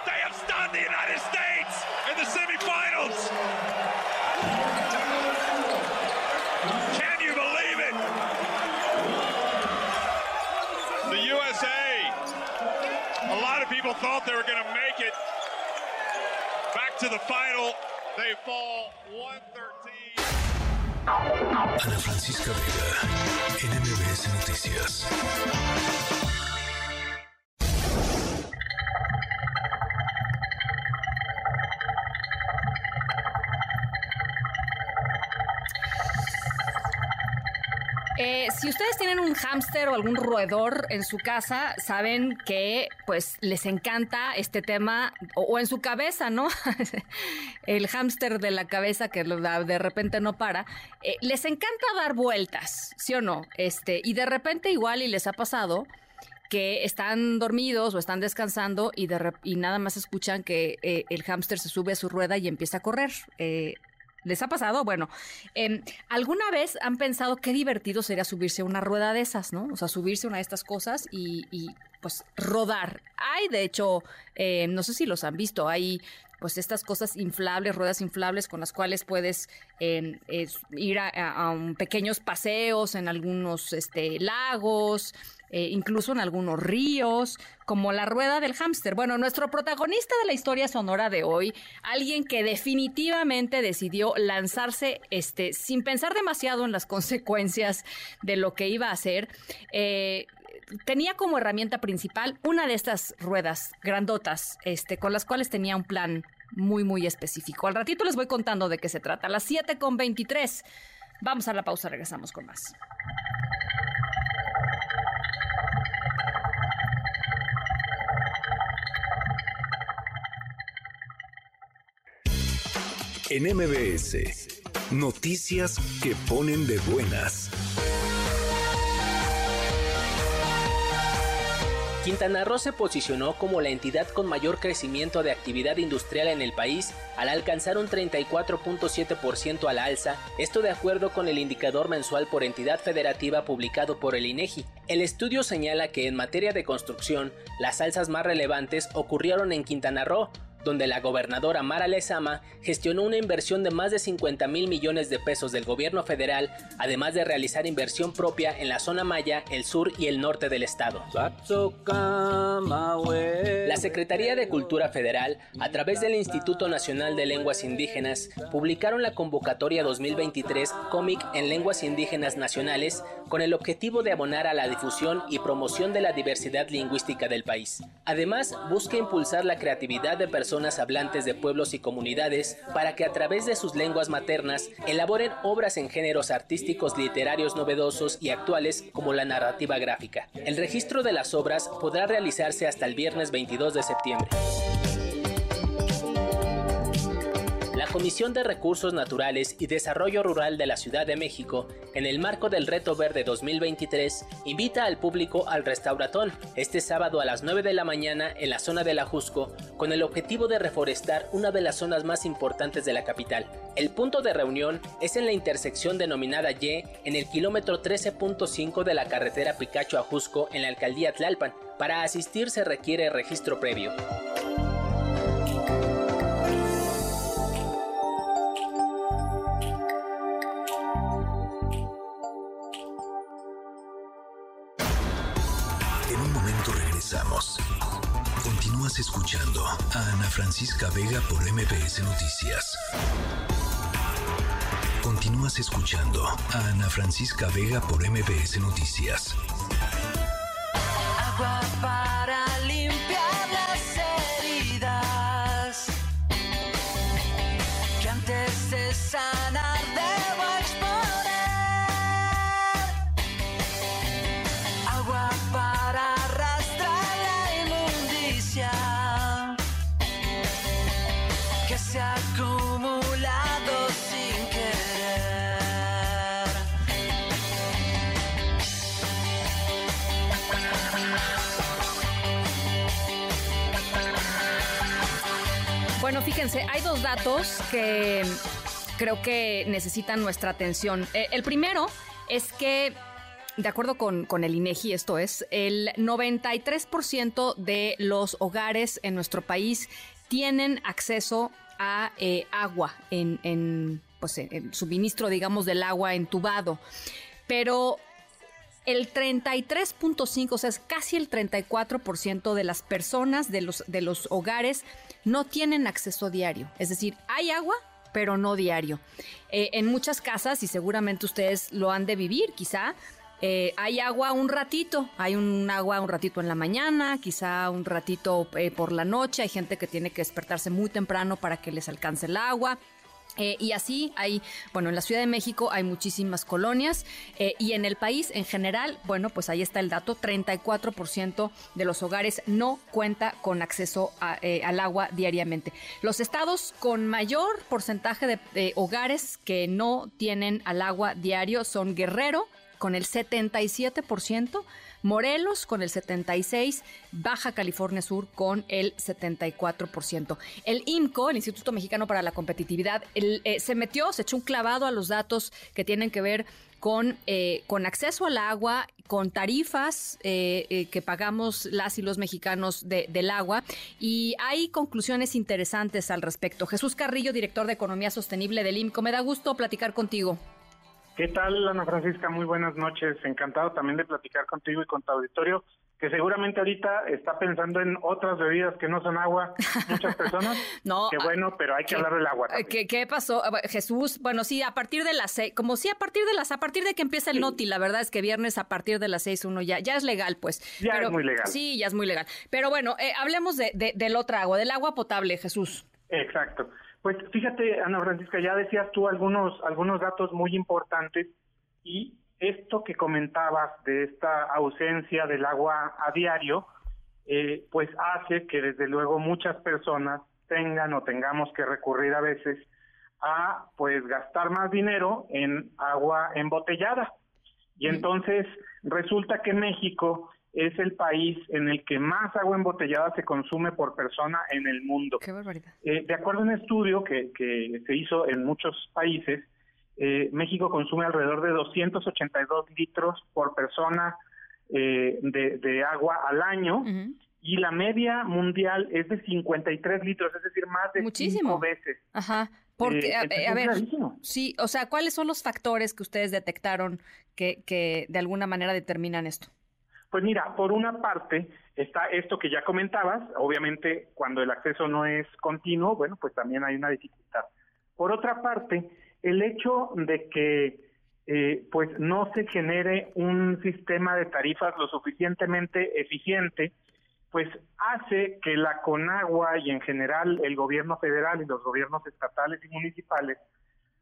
They have the United States in the semifinals. People thought they were going to make it back to the final. They fall 113. Ana Francisca Vega, en MBS Noticias. Eh, si ustedes tienen un hámster o algún roedor en su casa, saben que pues les encanta este tema o, en su cabeza, ¿no? El hámster de la cabeza que de repente no para. Eh, les encanta dar vueltas, ¿sí o no? Este, y de repente igual y les ha pasado que están dormidos o están descansando y, de y nada más escuchan que eh, el hámster se sube a su rueda y empieza a correr. Eh, ¿Les ha pasado? Bueno, em, ¿alguna vez han pensado qué divertido sería subirse a una rueda de esas, ¿no? O sea, subirse a una de estas cosas y, pues rodar. Hay, de hecho, eh, no sé si los han visto, hay pues estas cosas inflables, ruedas inflables con las cuales puedes em, ir a, pequeños paseos en algunos este, lagos, eh, incluso en algunos ríos, como la rueda del hámster. Bueno, nuestro protagonista de la historia sonora de hoy, alguien que definitivamente decidió lanzarse este, sin pensar demasiado en las consecuencias de lo que iba a hacer, eh, tenía como herramienta principal una de estas ruedas grandotas, este, con las cuales tenía un plan muy, muy específico. Al ratito les voy contando de qué se trata. A las 7 con 23. Vamos a la pausa, regresamos con más. En MBS. Noticias que ponen de buenas. Quintana Roo se posicionó como la entidad con mayor crecimiento de actividad industrial en el país al alcanzar un 34.7% a la alza, esto de acuerdo con el indicador mensual por entidad federativa publicado por el INEGI. El estudio señala que en materia de construcción, las alzas más relevantes ocurrieron en Quintana Roo, donde la gobernadora Mara Lezama gestionó una inversión de más de 50 mil millones de pesos del gobierno federal, además de realizar inversión propia en la zona maya, el sur y el norte del estado. La Secretaría de Cultura Federal, a través del Instituto Nacional de Lenguas Indígenas, publicaron la convocatoria 2023 Cómic en Lenguas Indígenas Nacionales con el objetivo de abonar a la difusión y promoción de la diversidad lingüística del país. Además, busca impulsar la creatividad de personas hablantes de pueblos y comunidades para que a través de sus lenguas maternas elaboren obras en géneros artísticos literarios novedosos y actuales como la narrativa gráfica. El registro de las obras podrá realizarse hasta el viernes 22 de septiembre. Comisión de Recursos Naturales y Desarrollo Rural de la Ciudad de México, en el marco del Reto Verde 2023, invita al público al restauratón este sábado a las 9 de la mañana en la zona de la Jusco, con el objetivo de reforestar una de las zonas más importantes de la capital. El punto de reunión es en la intersección denominada Y, en el kilómetro 13.5 de la carretera Picacho a Jusco, en la alcaldía Tlalpan. Para asistir se requiere registro previo. Ana Francisca Vega por MPS Noticias. Continúas escuchando a Ana Francisca Vega por MPS Noticias. Fíjense, hay dos datos que creo que necesitan nuestra atención. Eh, el primero es que de acuerdo con, el INEGI, esto es, el 93% de los hogares en nuestro país tienen acceso a eh, agua en, en, pues, suministro, digamos, del agua entubado. Pero el 33.5, o sea, es casi el 34% de las personas de los, de los hogares no tienen acceso diario. Es decir, hay agua, pero no diario. Eh, en muchas casas, y seguramente ustedes lo han de vivir, quizá, eh, hay agua un ratito, hay un agua un ratito en la mañana, quizá un ratito eh, por la noche, hay gente que tiene que despertarse muy temprano para que les alcance el agua, eh, y así hay, bueno, en la Ciudad de México hay muchísimas colonias eh, y en el país en general, bueno, pues ahí está el dato, 34% de los hogares no cuenta con acceso eh, al agua diariamente. Los estados con mayor porcentaje de, hogares que no tienen al agua diario son Guerrero, con el 77%, Morelos con el 76%, Baja California Sur con el 74%. El IMCO, el Instituto Mexicano para la Competitividad, eh, se metió, se echó un clavado a los datos que tienen que ver con, eh, con acceso al agua, con tarifas eh, que pagamos las y los mexicanos del agua. Y hay conclusiones interesantes al respecto. Jesús Carrillo, director de Economía Sostenible del IMCO, me da gusto platicar contigo. ¿Qué tal, Ana Francisca? Muy buenas noches. Encantado también de platicar contigo y con tu auditorio, que seguramente ahorita está pensando en otras bebidas que no son agua. Muchas personas. no. Qué bueno, pero hay que hablar del agua. También. ¿Qué, pasó, Jesús? Bueno, sí, a partir de las seis, como sí, a partir de las, a partir de que empieza el NOTI, la verdad es que viernes a partir de las seis uno ya, ya es legal, pues. Ya es muy legal. Sí, ya es muy legal. Pero bueno, eh, hablemos de, de, del otra agua, del agua potable, Jesús. Exacto. Pues fíjate, Ana Francisca, ya decías tú algunos, algunos datos muy importantes y esto que comentabas de esta ausencia del agua a diario, eh, pues hace que desde luego muchas personas tengan o tengamos que recurrir a veces a pues gastar más dinero en agua embotellada. Y entonces resulta que México es el país en el que más agua embotellada se consume por persona en el mundo. Qué barbaridad. Eh, de acuerdo a un estudio que, que se hizo en muchos países, eh, México consume alrededor de 282 litros por persona eh, de, agua al año. Y la media mundial es de 53 litros, es decir, más de cinco veces. Ajá. Porque, a, ver, sí, o sea, ¿cuáles son los factores que ustedes detectaron que, que de alguna manera determinan esto? Pues mira, por una parte está esto que ya comentabas, obviamente cuando el acceso no es continuo, bueno, pues también hay una dificultad. Por otra parte, el hecho de que eh, pues no se genere un sistema de tarifas lo suficientemente eficiente, pues hace que la Conagua y en general el gobierno federal y los gobiernos estatales y municipales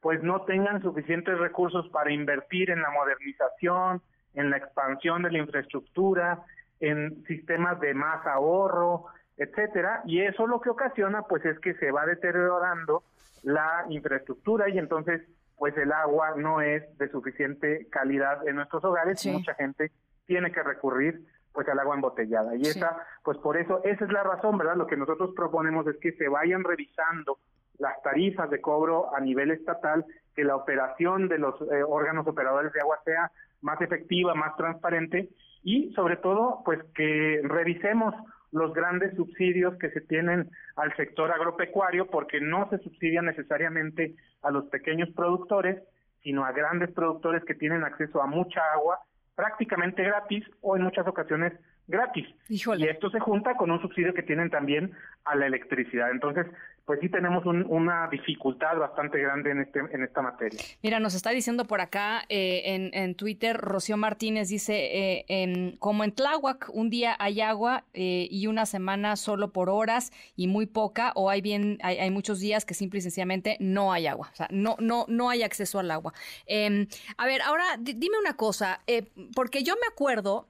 pues no tengan suficientes recursos para invertir en la modernización, en la expansión de la infraestructura, en sistemas de más ahorro, etcétera, y eso lo que ocasiona pues es que se va deteriorando la infraestructura y entonces pues el agua no es de suficiente calidad en nuestros hogares y mucha gente tiene que recurrir pues al agua embotellada. Y esa pues por eso esa es la razón, ¿verdad? Lo que nosotros proponemos es que se vayan revisando las tarifas de cobro a nivel estatal, que la operación de los eh, órganos operadores de agua sea más efectiva, más transparente y sobre todo pues que revisemos los grandes subsidios que se tienen al sector agropecuario porque no se subsidia necesariamente a los pequeños productores, sino a grandes productores que tienen acceso a mucha agua prácticamente gratis o en muchas ocasiones gratis. Y esto se junta con un subsidio que tienen también a la electricidad. Entonces, pues sí tenemos una dificultad bastante grande en, este, en esta materia. Mira, nos está diciendo por acá eh, en, en, Twitter, Rocío Martínez dice, eh, como en Tláhuac, un día hay agua eh, y una semana solo por horas y muy poca, o hay bien, hay, muchos días que simple y sencillamente no hay agua, o sea, no, no, no hay acceso al agua. Em, a ver, ahora dime una cosa, porque yo me acuerdo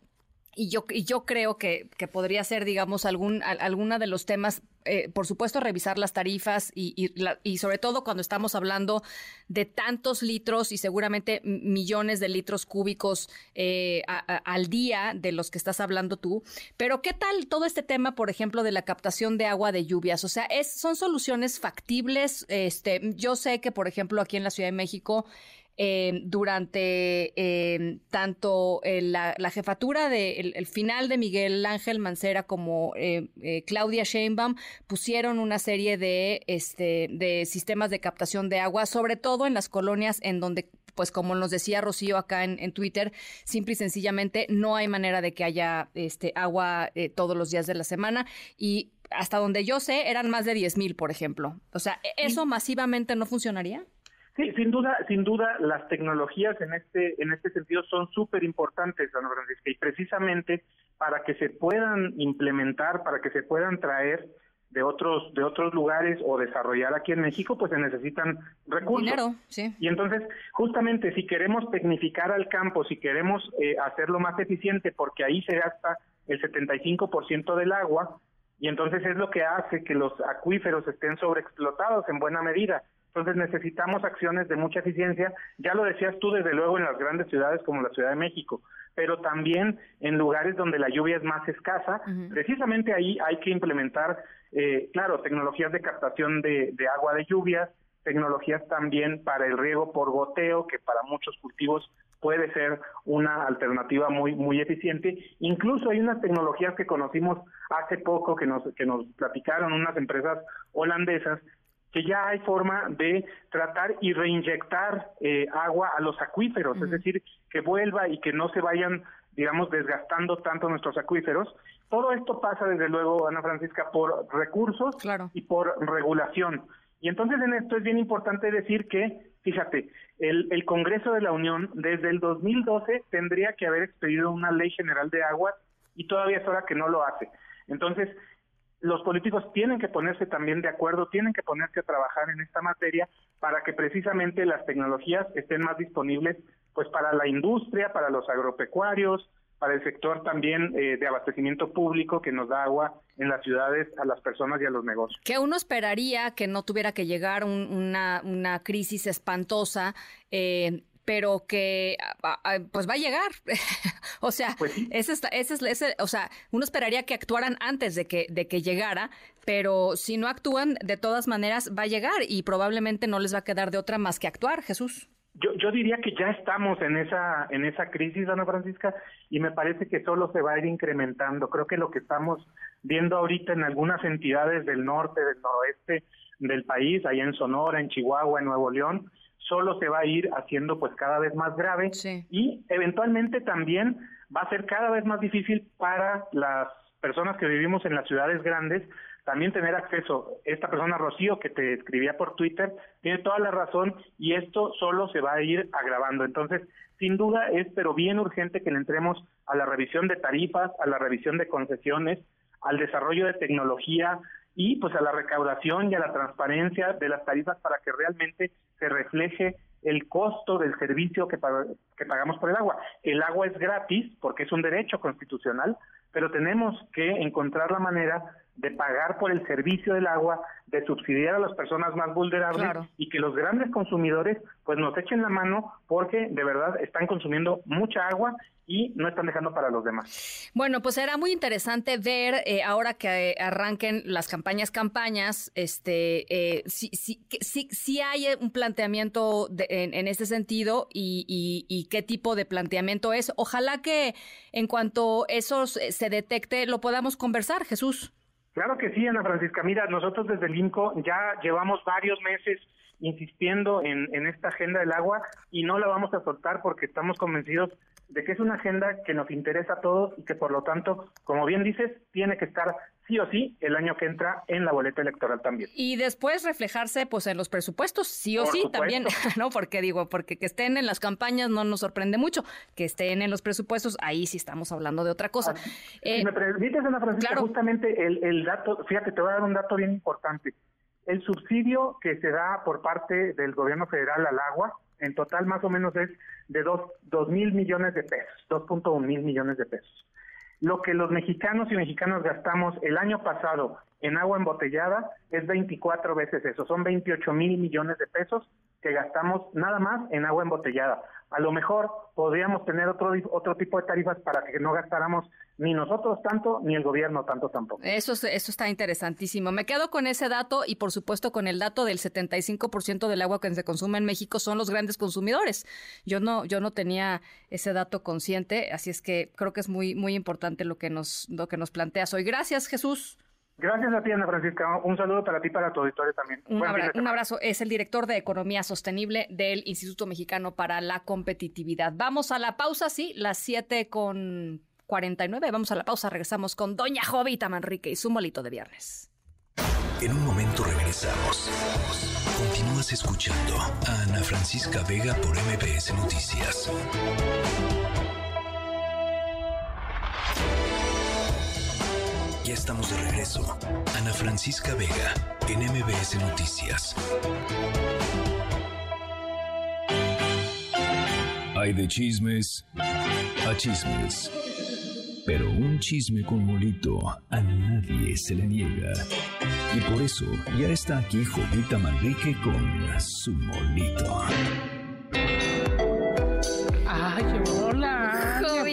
y yo, y yo creo que, que podría ser, digamos, algún, alguna de los temas, eh, por supuesto, revisar las tarifas y, sobre todo cuando estamos hablando de tantos litros y seguramente millones de litros cúbicos eh, al día de los que estás hablando tú. Pero ¿qué tal todo este tema, por ejemplo, de la captación de agua de lluvias? O sea, es, son soluciones factibles. Este, yo sé que, por ejemplo, aquí en la Ciudad de México, eh, durante eh, tanto eh, la, jefatura de el, final de Miguel Ángel Mancera como eh, Claudia Sheinbaum pusieron una serie de este de sistemas de captación de agua, sobre todo en las colonias en donde pues como nos decía Rocío acá en, en Twitter, simple y sencillamente no hay manera de que haya este agua todos los días de la semana y hasta donde yo sé eran más de 10 mil, por ejemplo. O sea, ¿eso masivamente no funcionaría? Sí, sin duda, sin duda, las tecnologías en este, en este sentido son súper importantes, Ana Francisca, y precisamente para que se puedan implementar, para que se puedan traer de otros, de otros lugares o desarrollar aquí en México, pues se necesitan recursos. Dinero, sí. Y entonces, justamente, si queremos tecnificar al campo, si queremos eh, hacerlo más eficiente, porque ahí se gasta el 75% del agua, y entonces es lo que hace que los acuíferos estén sobreexplotados en buena medida Entonces necesitamos acciones de mucha eficiencia, ya lo decías tú desde luego en las grandes ciudades como la Ciudad de México, pero también en lugares donde la lluvia es más escasa, precisamente ahí hay que implementar, eh, claro, tecnologías de captación de, de agua de lluvias, tecnologías también para el riego por goteo, que para muchos cultivos puede ser una alternativa muy muy eficiente. Incluso hay unas tecnologías que conocimos hace poco que nos que nos platicaron unas empresas holandesas que ya hay forma de tratar y reinyectar eh, agua a los acuíferos, es decir, que vuelva y que no se vayan, digamos, desgastando tanto nuestros acuíferos. Todo esto pasa, desde luego, Ana Francisca, por recursos y por regulación. Y entonces en esto es bien importante decir que, fíjate, el, el Congreso de la Unión desde el 2012 tendría que haber expedido una ley general de agua y todavía es hora que no lo hace. Entonces, los políticos tienen que ponerse también de acuerdo, tienen que ponerse a trabajar en esta materia para que precisamente las tecnologías estén más disponibles pues para la industria, para los agropecuarios, para el sector también eh, de abastecimiento público que nos da agua en las ciudades a las personas y a los negocios. Que uno esperaría que no tuviera que llegar una, crisis espantosa. Eh, pero que pues va a llegar. o sea, pues ese, ese, ese, o sea, uno esperaría que actuaran antes de que, de que llegara, pero si no actúan, de todas maneras va a llegar y probablemente no les va a quedar de otra más que actuar, Jesús. Yo, yo diría que ya estamos en esa en esa crisis, Ana Francisca, y me parece que solo se va a ir incrementando. Creo que lo que estamos viendo ahorita en algunas entidades del norte, del noroeste del país, allá en Sonora, en Chihuahua, en Nuevo León, solo se va a ir haciendo pues cada vez más grave y eventualmente también va a ser cada vez más difícil para las personas que vivimos en las ciudades grandes también tener acceso. Esta persona, Rocío, que te escribía por Twitter, tiene toda la razón y esto solo se va a ir agravando. Entonces, sin duda es, pero bien urgente que le entremos a la revisión de tarifas, a la revisión de concesiones, al desarrollo de tecnología y pues a la recaudación y a la transparencia de las tarifas para que realmente se refleje el costo del servicio que, que pagamos por el agua. El agua es gratis porque es un derecho constitucional, pero tenemos que encontrar la manera de pagar por el servicio del agua, de subsidiar a las personas más vulnerables y que los grandes consumidores pues nos echen la mano porque de verdad están consumiendo mucha agua y no están dejando para los demás. Bueno, pues será muy interesante ver eh, ahora que eh, arranquen las campañas, campañas, este, eh, si, si, si, si, hay un planteamiento en, en, este sentido y, y, y, qué tipo de planteamiento es. Ojalá que en cuanto eso se detecte lo podamos conversar, Jesús. Claro que sí, Ana Francisca. Mira, nosotros desde el INCO ya llevamos varios meses insistiendo en, en esta agenda del agua y no la vamos a soltar porque estamos convencidos de que es una agenda que nos interesa a todos y que por lo tanto, como bien dices, tiene que estar sí o sí el año que entra en la boleta electoral también. Y después reflejarse pues en los presupuestos, sí o sí también, ¿no? Porque digo, porque que estén en las campañas no nos sorprende mucho, que estén en los presupuestos, ahí sí estamos hablando de otra cosa. si eh, me permites, Ana Francisca, justamente el, el dato, fíjate, te voy a dar un dato bien importante. El subsidio que se da por parte del gobierno federal al agua, en total más o menos es de dos, dos mil millones de pesos, 2.1 mil millones de pesos. Lo que los mexicanos y mexicanas gastamos el año pasado en agua embotellada es 24 veces eso, son 28 mil millones de pesos que gastamos nada más en agua embotellada. A lo mejor podríamos tener otro, otro tipo de tarifas para que no gastáramos ni nosotros tanto, ni el gobierno tanto tampoco. Eso, eso está interesantísimo. Me quedo con ese dato y por supuesto con el dato del 75% del agua que se consume en México son los grandes consumidores. Yo no, yo no tenía ese dato consciente, así es que creo que es muy, muy importante lo que nos, lo que nos planteas hoy. Gracias, Jesús. Gracias a ti, Ana Francisca. Un saludo para ti y para tu auditorio también. Un, un, abrazo. Es el director de Economía Sostenible del Instituto Mexicano para la Competitividad. Vamos a la pausa, sí, las 7 con 49. Vamos a la pausa. Regresamos con Doña Jovita Manrique y su molito de viernes. En un momento regresamos. Continúas escuchando a Ana Francisca Vega por MBS Noticias. Ya estamos de regreso. Ana Francisca Vega, en MBS Noticias. Hay de chismes a chismes. Pero un chisme con molito a nadie se le niega. Y por eso ya está aquí Jovita Manrique con su molito. Ay, hola.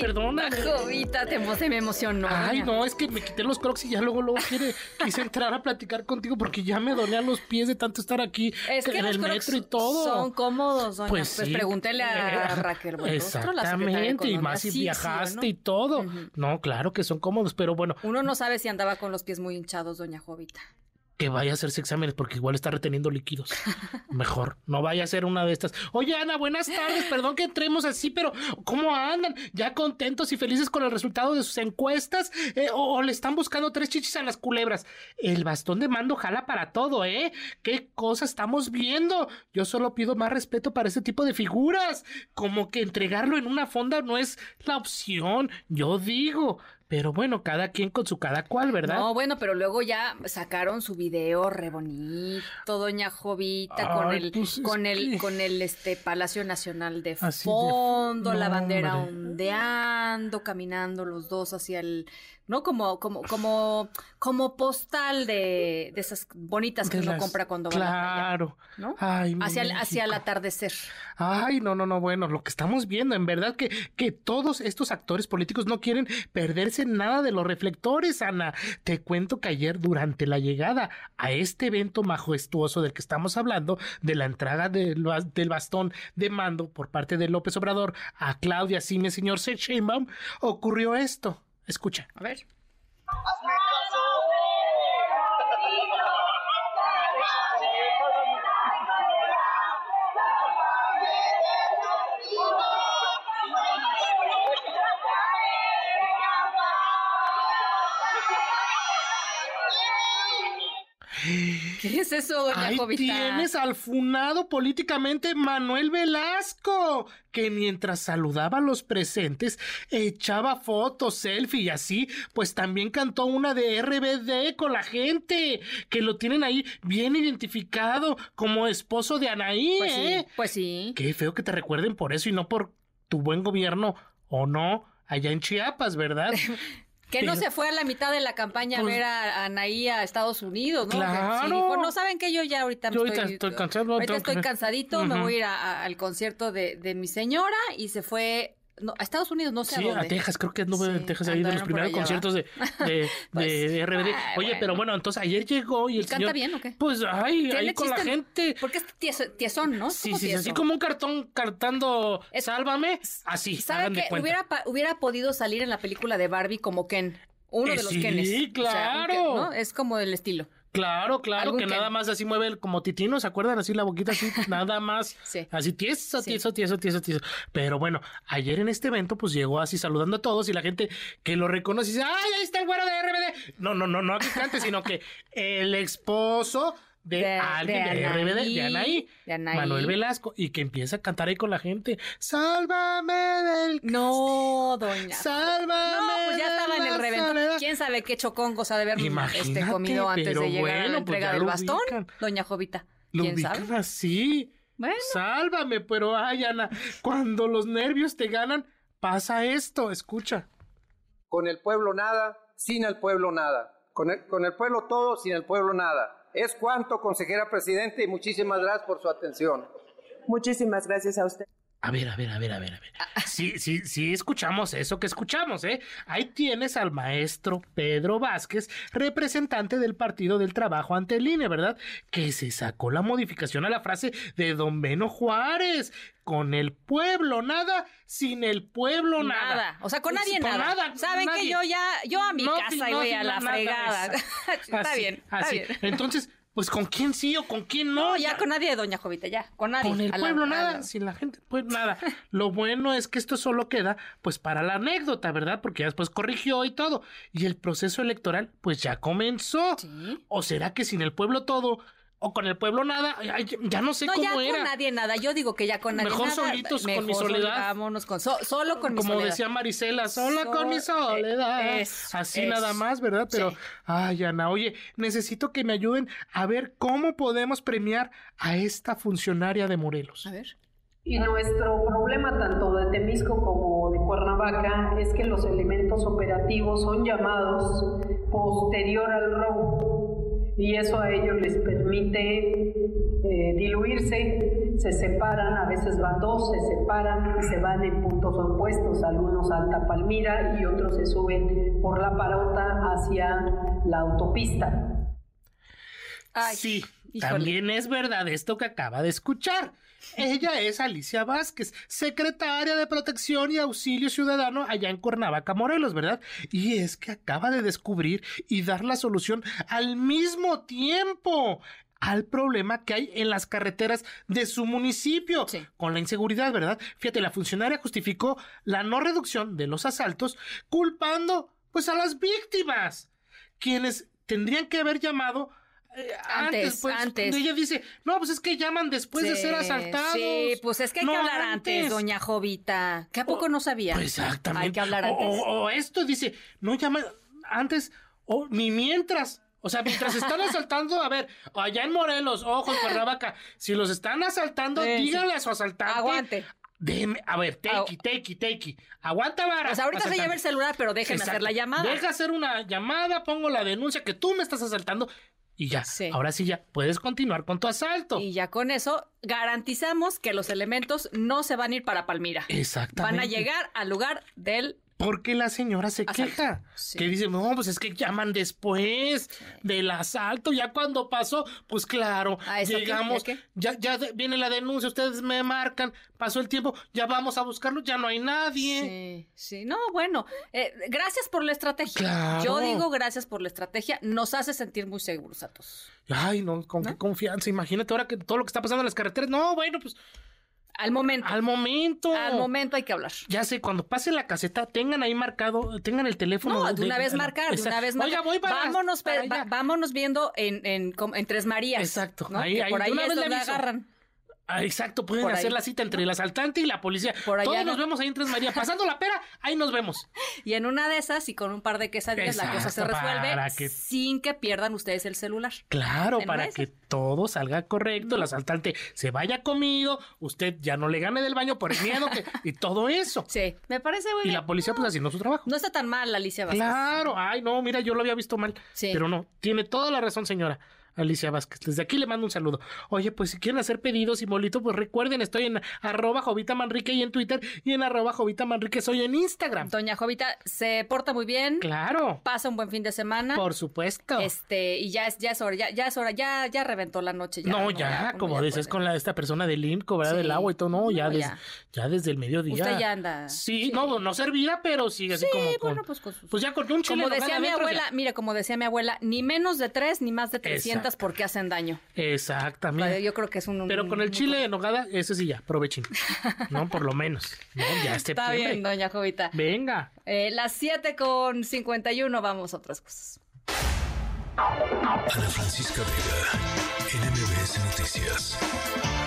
Perdona. Jovita, te, se me emocionó. Ay, no, es que me quité los crocs y ya luego, luego quiere, quise entrar a platicar contigo porque ya me dolían los pies de tanto estar aquí Es que en los el Crocs metro y todo. son cómodos, doña. Pues Pues, sí. pregúntele a Eh, Raquel la de Exactamente, y Economía. más si Sí, sí, viajaste ¿no? y todo. No, claro que son cómodos, pero bueno, Uno no sabe si andaba con los pies muy hinchados, doña Jovita. Que vaya a hacerse exámenes porque igual está reteniendo líquidos. Mejor, no vaya a ser una de estas. Oye, Ana, buenas tardes. Perdón que entremos así, pero ¿cómo andan? ¿Ya contentos y felices con el resultado de sus encuestas? Eh, o, o le están buscando tres chichis a las culebras? El bastón de mando jala para todo, ¿eh? ¿Qué cosa estamos viendo? Yo solo pido más respeto para este tipo de figuras. Como que entregarlo en una fonda no es la opción, yo digo. Pero bueno, cada quien con su cada cual, ¿verdad? No, bueno, pero luego ya sacaron su video re bonito, doña Jovita, con el, pues, es con el, que- con el este Palacio Nacional de fondo, la bandera hombre. ondeando, caminando los dos hacia el, ¿no? Como, como, como, como postal de, de esas bonitas que De uno las- compra cuando va a la Claro. ¿no? Ay, hacia, el, hacia el atardecer. Ay, no, no, no, bueno, lo que estamos viendo, en verdad que, que todos estos actores políticos no quieren perderse nada de los reflectores, Ana. Te cuento que ayer, durante la llegada a este evento majestuoso del que estamos hablando, de la entrega del, bas- del bastón de mando por parte de López Obrador a Claudia Sime, señor Sheinbaum, ocurrió esto. Escucha. A ver. ¿Qué es eso, doña Ahí Jovita? tienes al funado políticamente Manuel Velasco, que mientras saludaba a los presentes, echaba fotos, selfie y así, pues también cantó una de RBD con la gente, que lo tienen ahí bien identificado como esposo de Anaí, Pues sí, ¿eh? pues sí. Qué feo que te recuerden por eso y no por tu buen gobierno, o no, allá en Chiapas, ¿verdad? Que no se fue a la mitad de la campaña Pues- a ver a, a Anaí a Estados Unidos, ¿no? Claro. Sí, dijo, no saben que yo ya ahorita me Yo ahorita estoy, estoy cansado, ahorita estoy que- cansadito, me Ujú. voy a ir a- a- al concierto de, de mi señora y se fue no, a Estados Unidos, no sé Sí, a dónde. a Texas, creo que anduve en Sí, Texas ahí de los primeros allá, conciertos de, de, Pues, de- RBD. ay, Oye, bueno. pero bueno, entonces ayer llegó y el ¿Canta señor... bien o qué? Pues, ay, ahí con la gente... Porque es tieso- tiesón, ¿no? Sí, sí, tieso. así como un cartón cantando Sálvame, así, ¿Sabe que hubiera, pa- hubiera podido salir en la película de Barbie como Ken? Uno Eh, de los sí. O sea, un claro. Ken, ¿no? Es como el estilo. Claro, claro, que nada más así mueve el- como titino, ¿se acuerdan? Así la boquita así, nada más. Sí. Así tieso, Sí. tieso, tieso, tieso, tieso. Pero bueno, ayer en este evento pues llegó así saludando a todos y la gente que lo reconoce dice, ¡ay, ahí está el güero de RBD! No, no, no, no que cante, sino que el esposo de, De- alguien de, de RBD, Anaí, de Anaí, de Anaí. Manuel Velasco, y que empieza a cantar ahí con la gente, ¡Sálvame del... No, doña. ¡Sálvame No, pues ya estaba en el reventón. ¿Quién sabe qué chocongos ha de haber este, comido antes pero de llegar a la bueno, pues entrega ya del bastón? ubican. Doña Jovita. Lo ¿Quién ubican sabe? así. Bueno. Sálvame, pero ay, Ana, cuando los nervios te ganan, pasa esto, escucha. Con el pueblo nada, sin el pueblo nada. Con el, con el pueblo todo, sin el pueblo nada. Es cuanto, consejera presidente, y muchísimas gracias por su atención. Muchísimas gracias a usted. A ver, a ver, a ver, a ver, a ver. Sí, sí, sí, escuchamos eso que escuchamos, ¿eh? Ahí tienes al maestro Pedro Vázquez, representante del Partido del Trabajo ante el INE, ¿verdad? Que se sacó la modificación a la frase de Don Beno Juárez. Con el pueblo nada, sin el pueblo nada. Nada. O sea, con nadie Con nada. Saben nadie. que yo ya, yo a mi No, casa no, voy a la fregada. está Así, bien, está así. bien. Entonces, pues con quién sí o con quién no. No, ya con nadie, doña Jovita, ya. Con nadie. Con el la- pueblo nada, sin la gente, pues nada. Lo bueno es que esto solo queda pues para la anécdota, ¿verdad? Porque ya después corrigió y todo. Y el proceso electoral pues ya comenzó. ¿O será que sin el pueblo todo o con el pueblo nada? Ay, ya no sé No, ya cómo era. con nadie nada. Yo digo que ya con nadie Mejor nada. solitos con mi Mejor soledad. Vámonos con so- solo con mi Como soledad. decía Marisela, sola con mi soledad. eh, eso, Así eso. nada más, ¿verdad? Pero, Sí. ay, Ana, oye, necesito que me ayuden a ver cómo podemos premiar a esta funcionaria de Morelos. A ver. Y nuestro problema tanto de Temisco como de Cuernavaca es que los elementos operativos son llamados posterior al robo. Y eso a ellos les permite eh, diluirse, se separan, a veces van dos, se separan y se van en puntos opuestos, algunos a Alta Palmira y otros se suben por la parota hacia la autopista. sí, también es verdad esto que acaba de escuchar. Ella es Alicia Vázquez, secretaria de Protección y Auxilio Ciudadano allá en Cuernavaca, Morelos, ¿verdad? Y es que acaba de descubrir y dar la solución al mismo tiempo al problema que hay en las carreteras de su municipio con la inseguridad, ¿verdad? Fíjate, la funcionaria justificó la no reducción de los asaltos culpando pues a las víctimas, quienes tendrían que haber llamado eh, antes, pues, antes. Ella dice, no, pues es que llaman después de ser asaltados. Sí, pues es que hay que hablar antes. doña Jovita. ¿Que a poco no sabía? Pues exactamente. Hay que hablar antes. O, esto dice, no llaman antes, o ni mientras. O sea, mientras están asaltando, a ver, allá en Morelos, ojos, Cuernavaca, si los están asaltando, díganle a su asaltante. Aguante. Déjeme, a ver, take, take, take. Aguanta vara. Pues ahorita se lleva el celular, pero déjenme hacer la llamada. Deja hacer una llamada, pongo la denuncia que tú me estás asaltando y ya, ahora sí ya puedes continuar con tu asalto. Y ya con eso garantizamos que los elementos no se van a ir para Palmira. Exactamente. Van a llegar al lugar del porque la señora se queja. Que dice, no, pues es que llaman después del asalto. Ya cuando pasó, pues claro, llegamos, ya, ya viene la denuncia, ustedes me marcan, pasó el tiempo, ya vamos a buscarlo, ya no hay nadie. Sí, sí. No, bueno, eh, gracias por la estrategia. Yo digo gracias por la estrategia. Nos hace sentir muy seguros a todos. Ay, no, con qué confianza. Imagínate ahora que todo lo que está pasando en las carreteras. No, bueno, pues al momento. Al momento. Al momento hay que hablar. Ya sé, cuando pase la caseta, tengan ahí marcado, tengan el teléfono. No, de, una vez marcar, de una vez marcar. Oiga, voy para Vámonos, vámonos viendo en, en, en, Tres Marías. Exacto. Ahí, ahí, por ahí es donde agarran. Ah, exacto, pueden hacer la cita entre el asaltante y la policía. Por allá Todos nos vemos ahí en Tres María. Pasando la pera, ahí nos vemos. Y en una de esas, y con un par de quesadillas, la cosa se resuelve sin que pierdan ustedes el celular. Claro, para que todo salga correcto, el asaltante se vaya comido, usted ya no le gane del baño por el miedo que, y todo eso. Sí, me parece muy bien. Y la policía, pues haciendo su trabajo. No está tan mal, Alicia Vázquez. Claro, ay, no, mira, yo lo había visto mal. Sí. Pero no, tiene toda la razón, señora. Alicia Vázquez. Desde aquí le mando un saludo. Oye, pues si quieren hacer pedidos y molito, pues recuerden, estoy en arroba Jovita Manrique y en Twitter y en arroba Jovita Manrique soy en Instagram. Doña Jovita se porta muy bien. Claro. Pasa un buen fin de semana. Por supuesto. Este, y ya es, ya es hora, ya, ya es hora, ya, ya reventó la noche. Ya, no, ya, como dices con la, esta persona del IMCO, ¿verdad? Del agua y todo, no, ya, ya. desde el mediodía. Usted ya anda. Sí, no, no servida, pero sigue así como. bueno, pues, con pues ya con un chile Como decía mi abuela, mira, como decía mi abuela, ni menos de tres, ni más de trescientas porque hacen daño. Exactamente. Yo creo que es un. Pero con el chile en nogada, ese sí ya, aprovechen. no, por lo menos. No, ya Está bien, doña Jovita. Venga. Eh, las 7 con 51, vamos a otras cosas. Ana Francisca Vega, NMBS Noticias.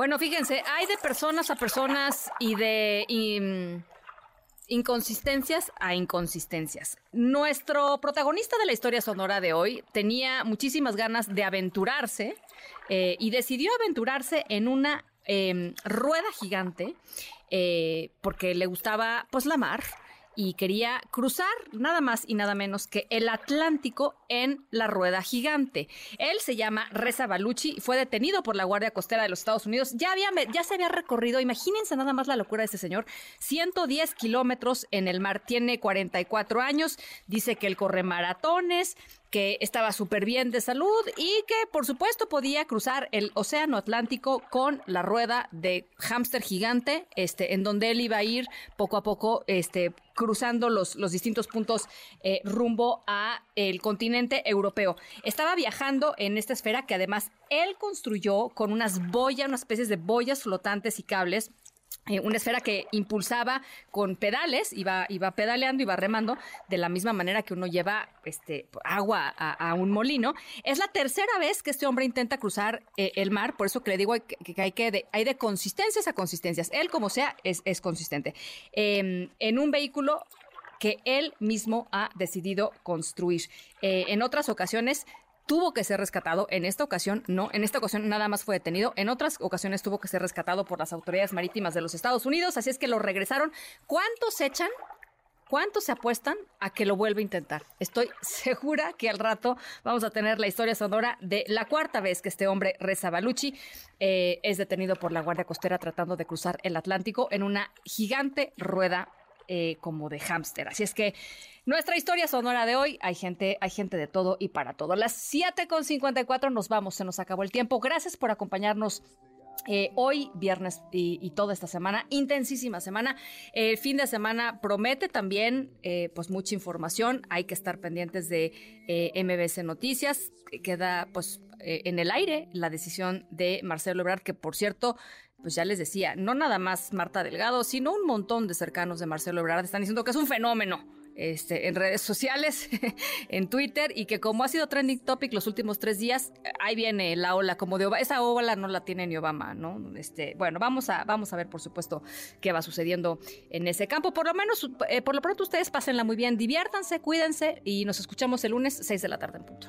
Bueno, fíjense, hay de personas a personas y de mm, inconsistencias a inconsistencias. Nuestro protagonista de la historia sonora de hoy tenía muchísimas ganas de aventurarse eh, y decidió aventurarse en una em, rueda gigante eh, porque le gustaba pues la mar y quería cruzar nada más y nada menos que el Atlántico en la rueda gigante. Él se llama Reza Baluchi y fue detenido por la Guardia Costera de los Estados Unidos. Ya, había, ya se había recorrido, imagínense nada más la locura de este señor, 110 kilómetros en el mar. Tiene 44 años, dice que él corre maratones, que estaba súper bien de salud y que por supuesto podía cruzar el Océano Atlántico con la rueda de hámster gigante, este, en donde él iba a ir poco a poco, este, cruzando los, los distintos puntos eh, rumbo a el continente europeo. Estaba viajando en esta esfera que además él construyó con unas boyas, unas especies de boyas flotantes y cables una esfera que impulsaba con pedales, iba, iba pedaleando, iba remando, de la misma manera que uno lleva este, agua a, un molino. Es la tercera vez que este hombre intenta cruzar eh, el mar, por eso que le digo que, hay, que de, hay de consistencias a consistencias. Él, como sea, es, es consistente. Em, en un vehículo que él mismo ha decidido construir. Eh, en otras ocasiones tuvo que ser rescatado. En esta ocasión, no. En esta ocasión nada más fue detenido. En otras ocasiones tuvo que ser rescatado por las autoridades marítimas de los Estados Unidos. Así es que lo regresaron. ¿Cuántos echan? ¿Cuántos se apuestan a que lo vuelva a intentar? Estoy segura que al rato vamos a tener la historia sonora de la cuarta vez que este hombre, Reza Baluchi, eh, es detenido por la Guardia Costera tratando de cruzar el Atlántico en una gigante rueda eh, como de hámster. Así es que nuestra historia sonora de hoy, hay gente, hay gente de todo y para todo. Las 7.54 nos vamos, se nos acabó el tiempo. Gracias por acompañarnos eh, hoy, viernes y, toda esta semana, intensísima semana. El fin de semana promete también eh, pues mucha información. Hay que estar pendientes de MBC Noticias. Queda pues en el aire la decisión de Marcelo Ebrard, que por cierto, pues ya les decía, no nada más Marta Delgado, sino un montón de cercanos de Marcelo Ebrard están diciendo que es un fenómeno este, en redes sociales, en Twitter, y que como ha sido trending topic los últimos tres días, ahí viene la ola como de Obama. Esa ola no la tiene ni Obama, ¿no? Este, bueno, vamos a, vamos a ver, por supuesto, qué va sucediendo en ese campo. Por lo menos, eh, por lo pronto, ustedes pásenla muy bien, diviértanse, cuídense y nos escuchamos el lunes 6 de la tarde en punto.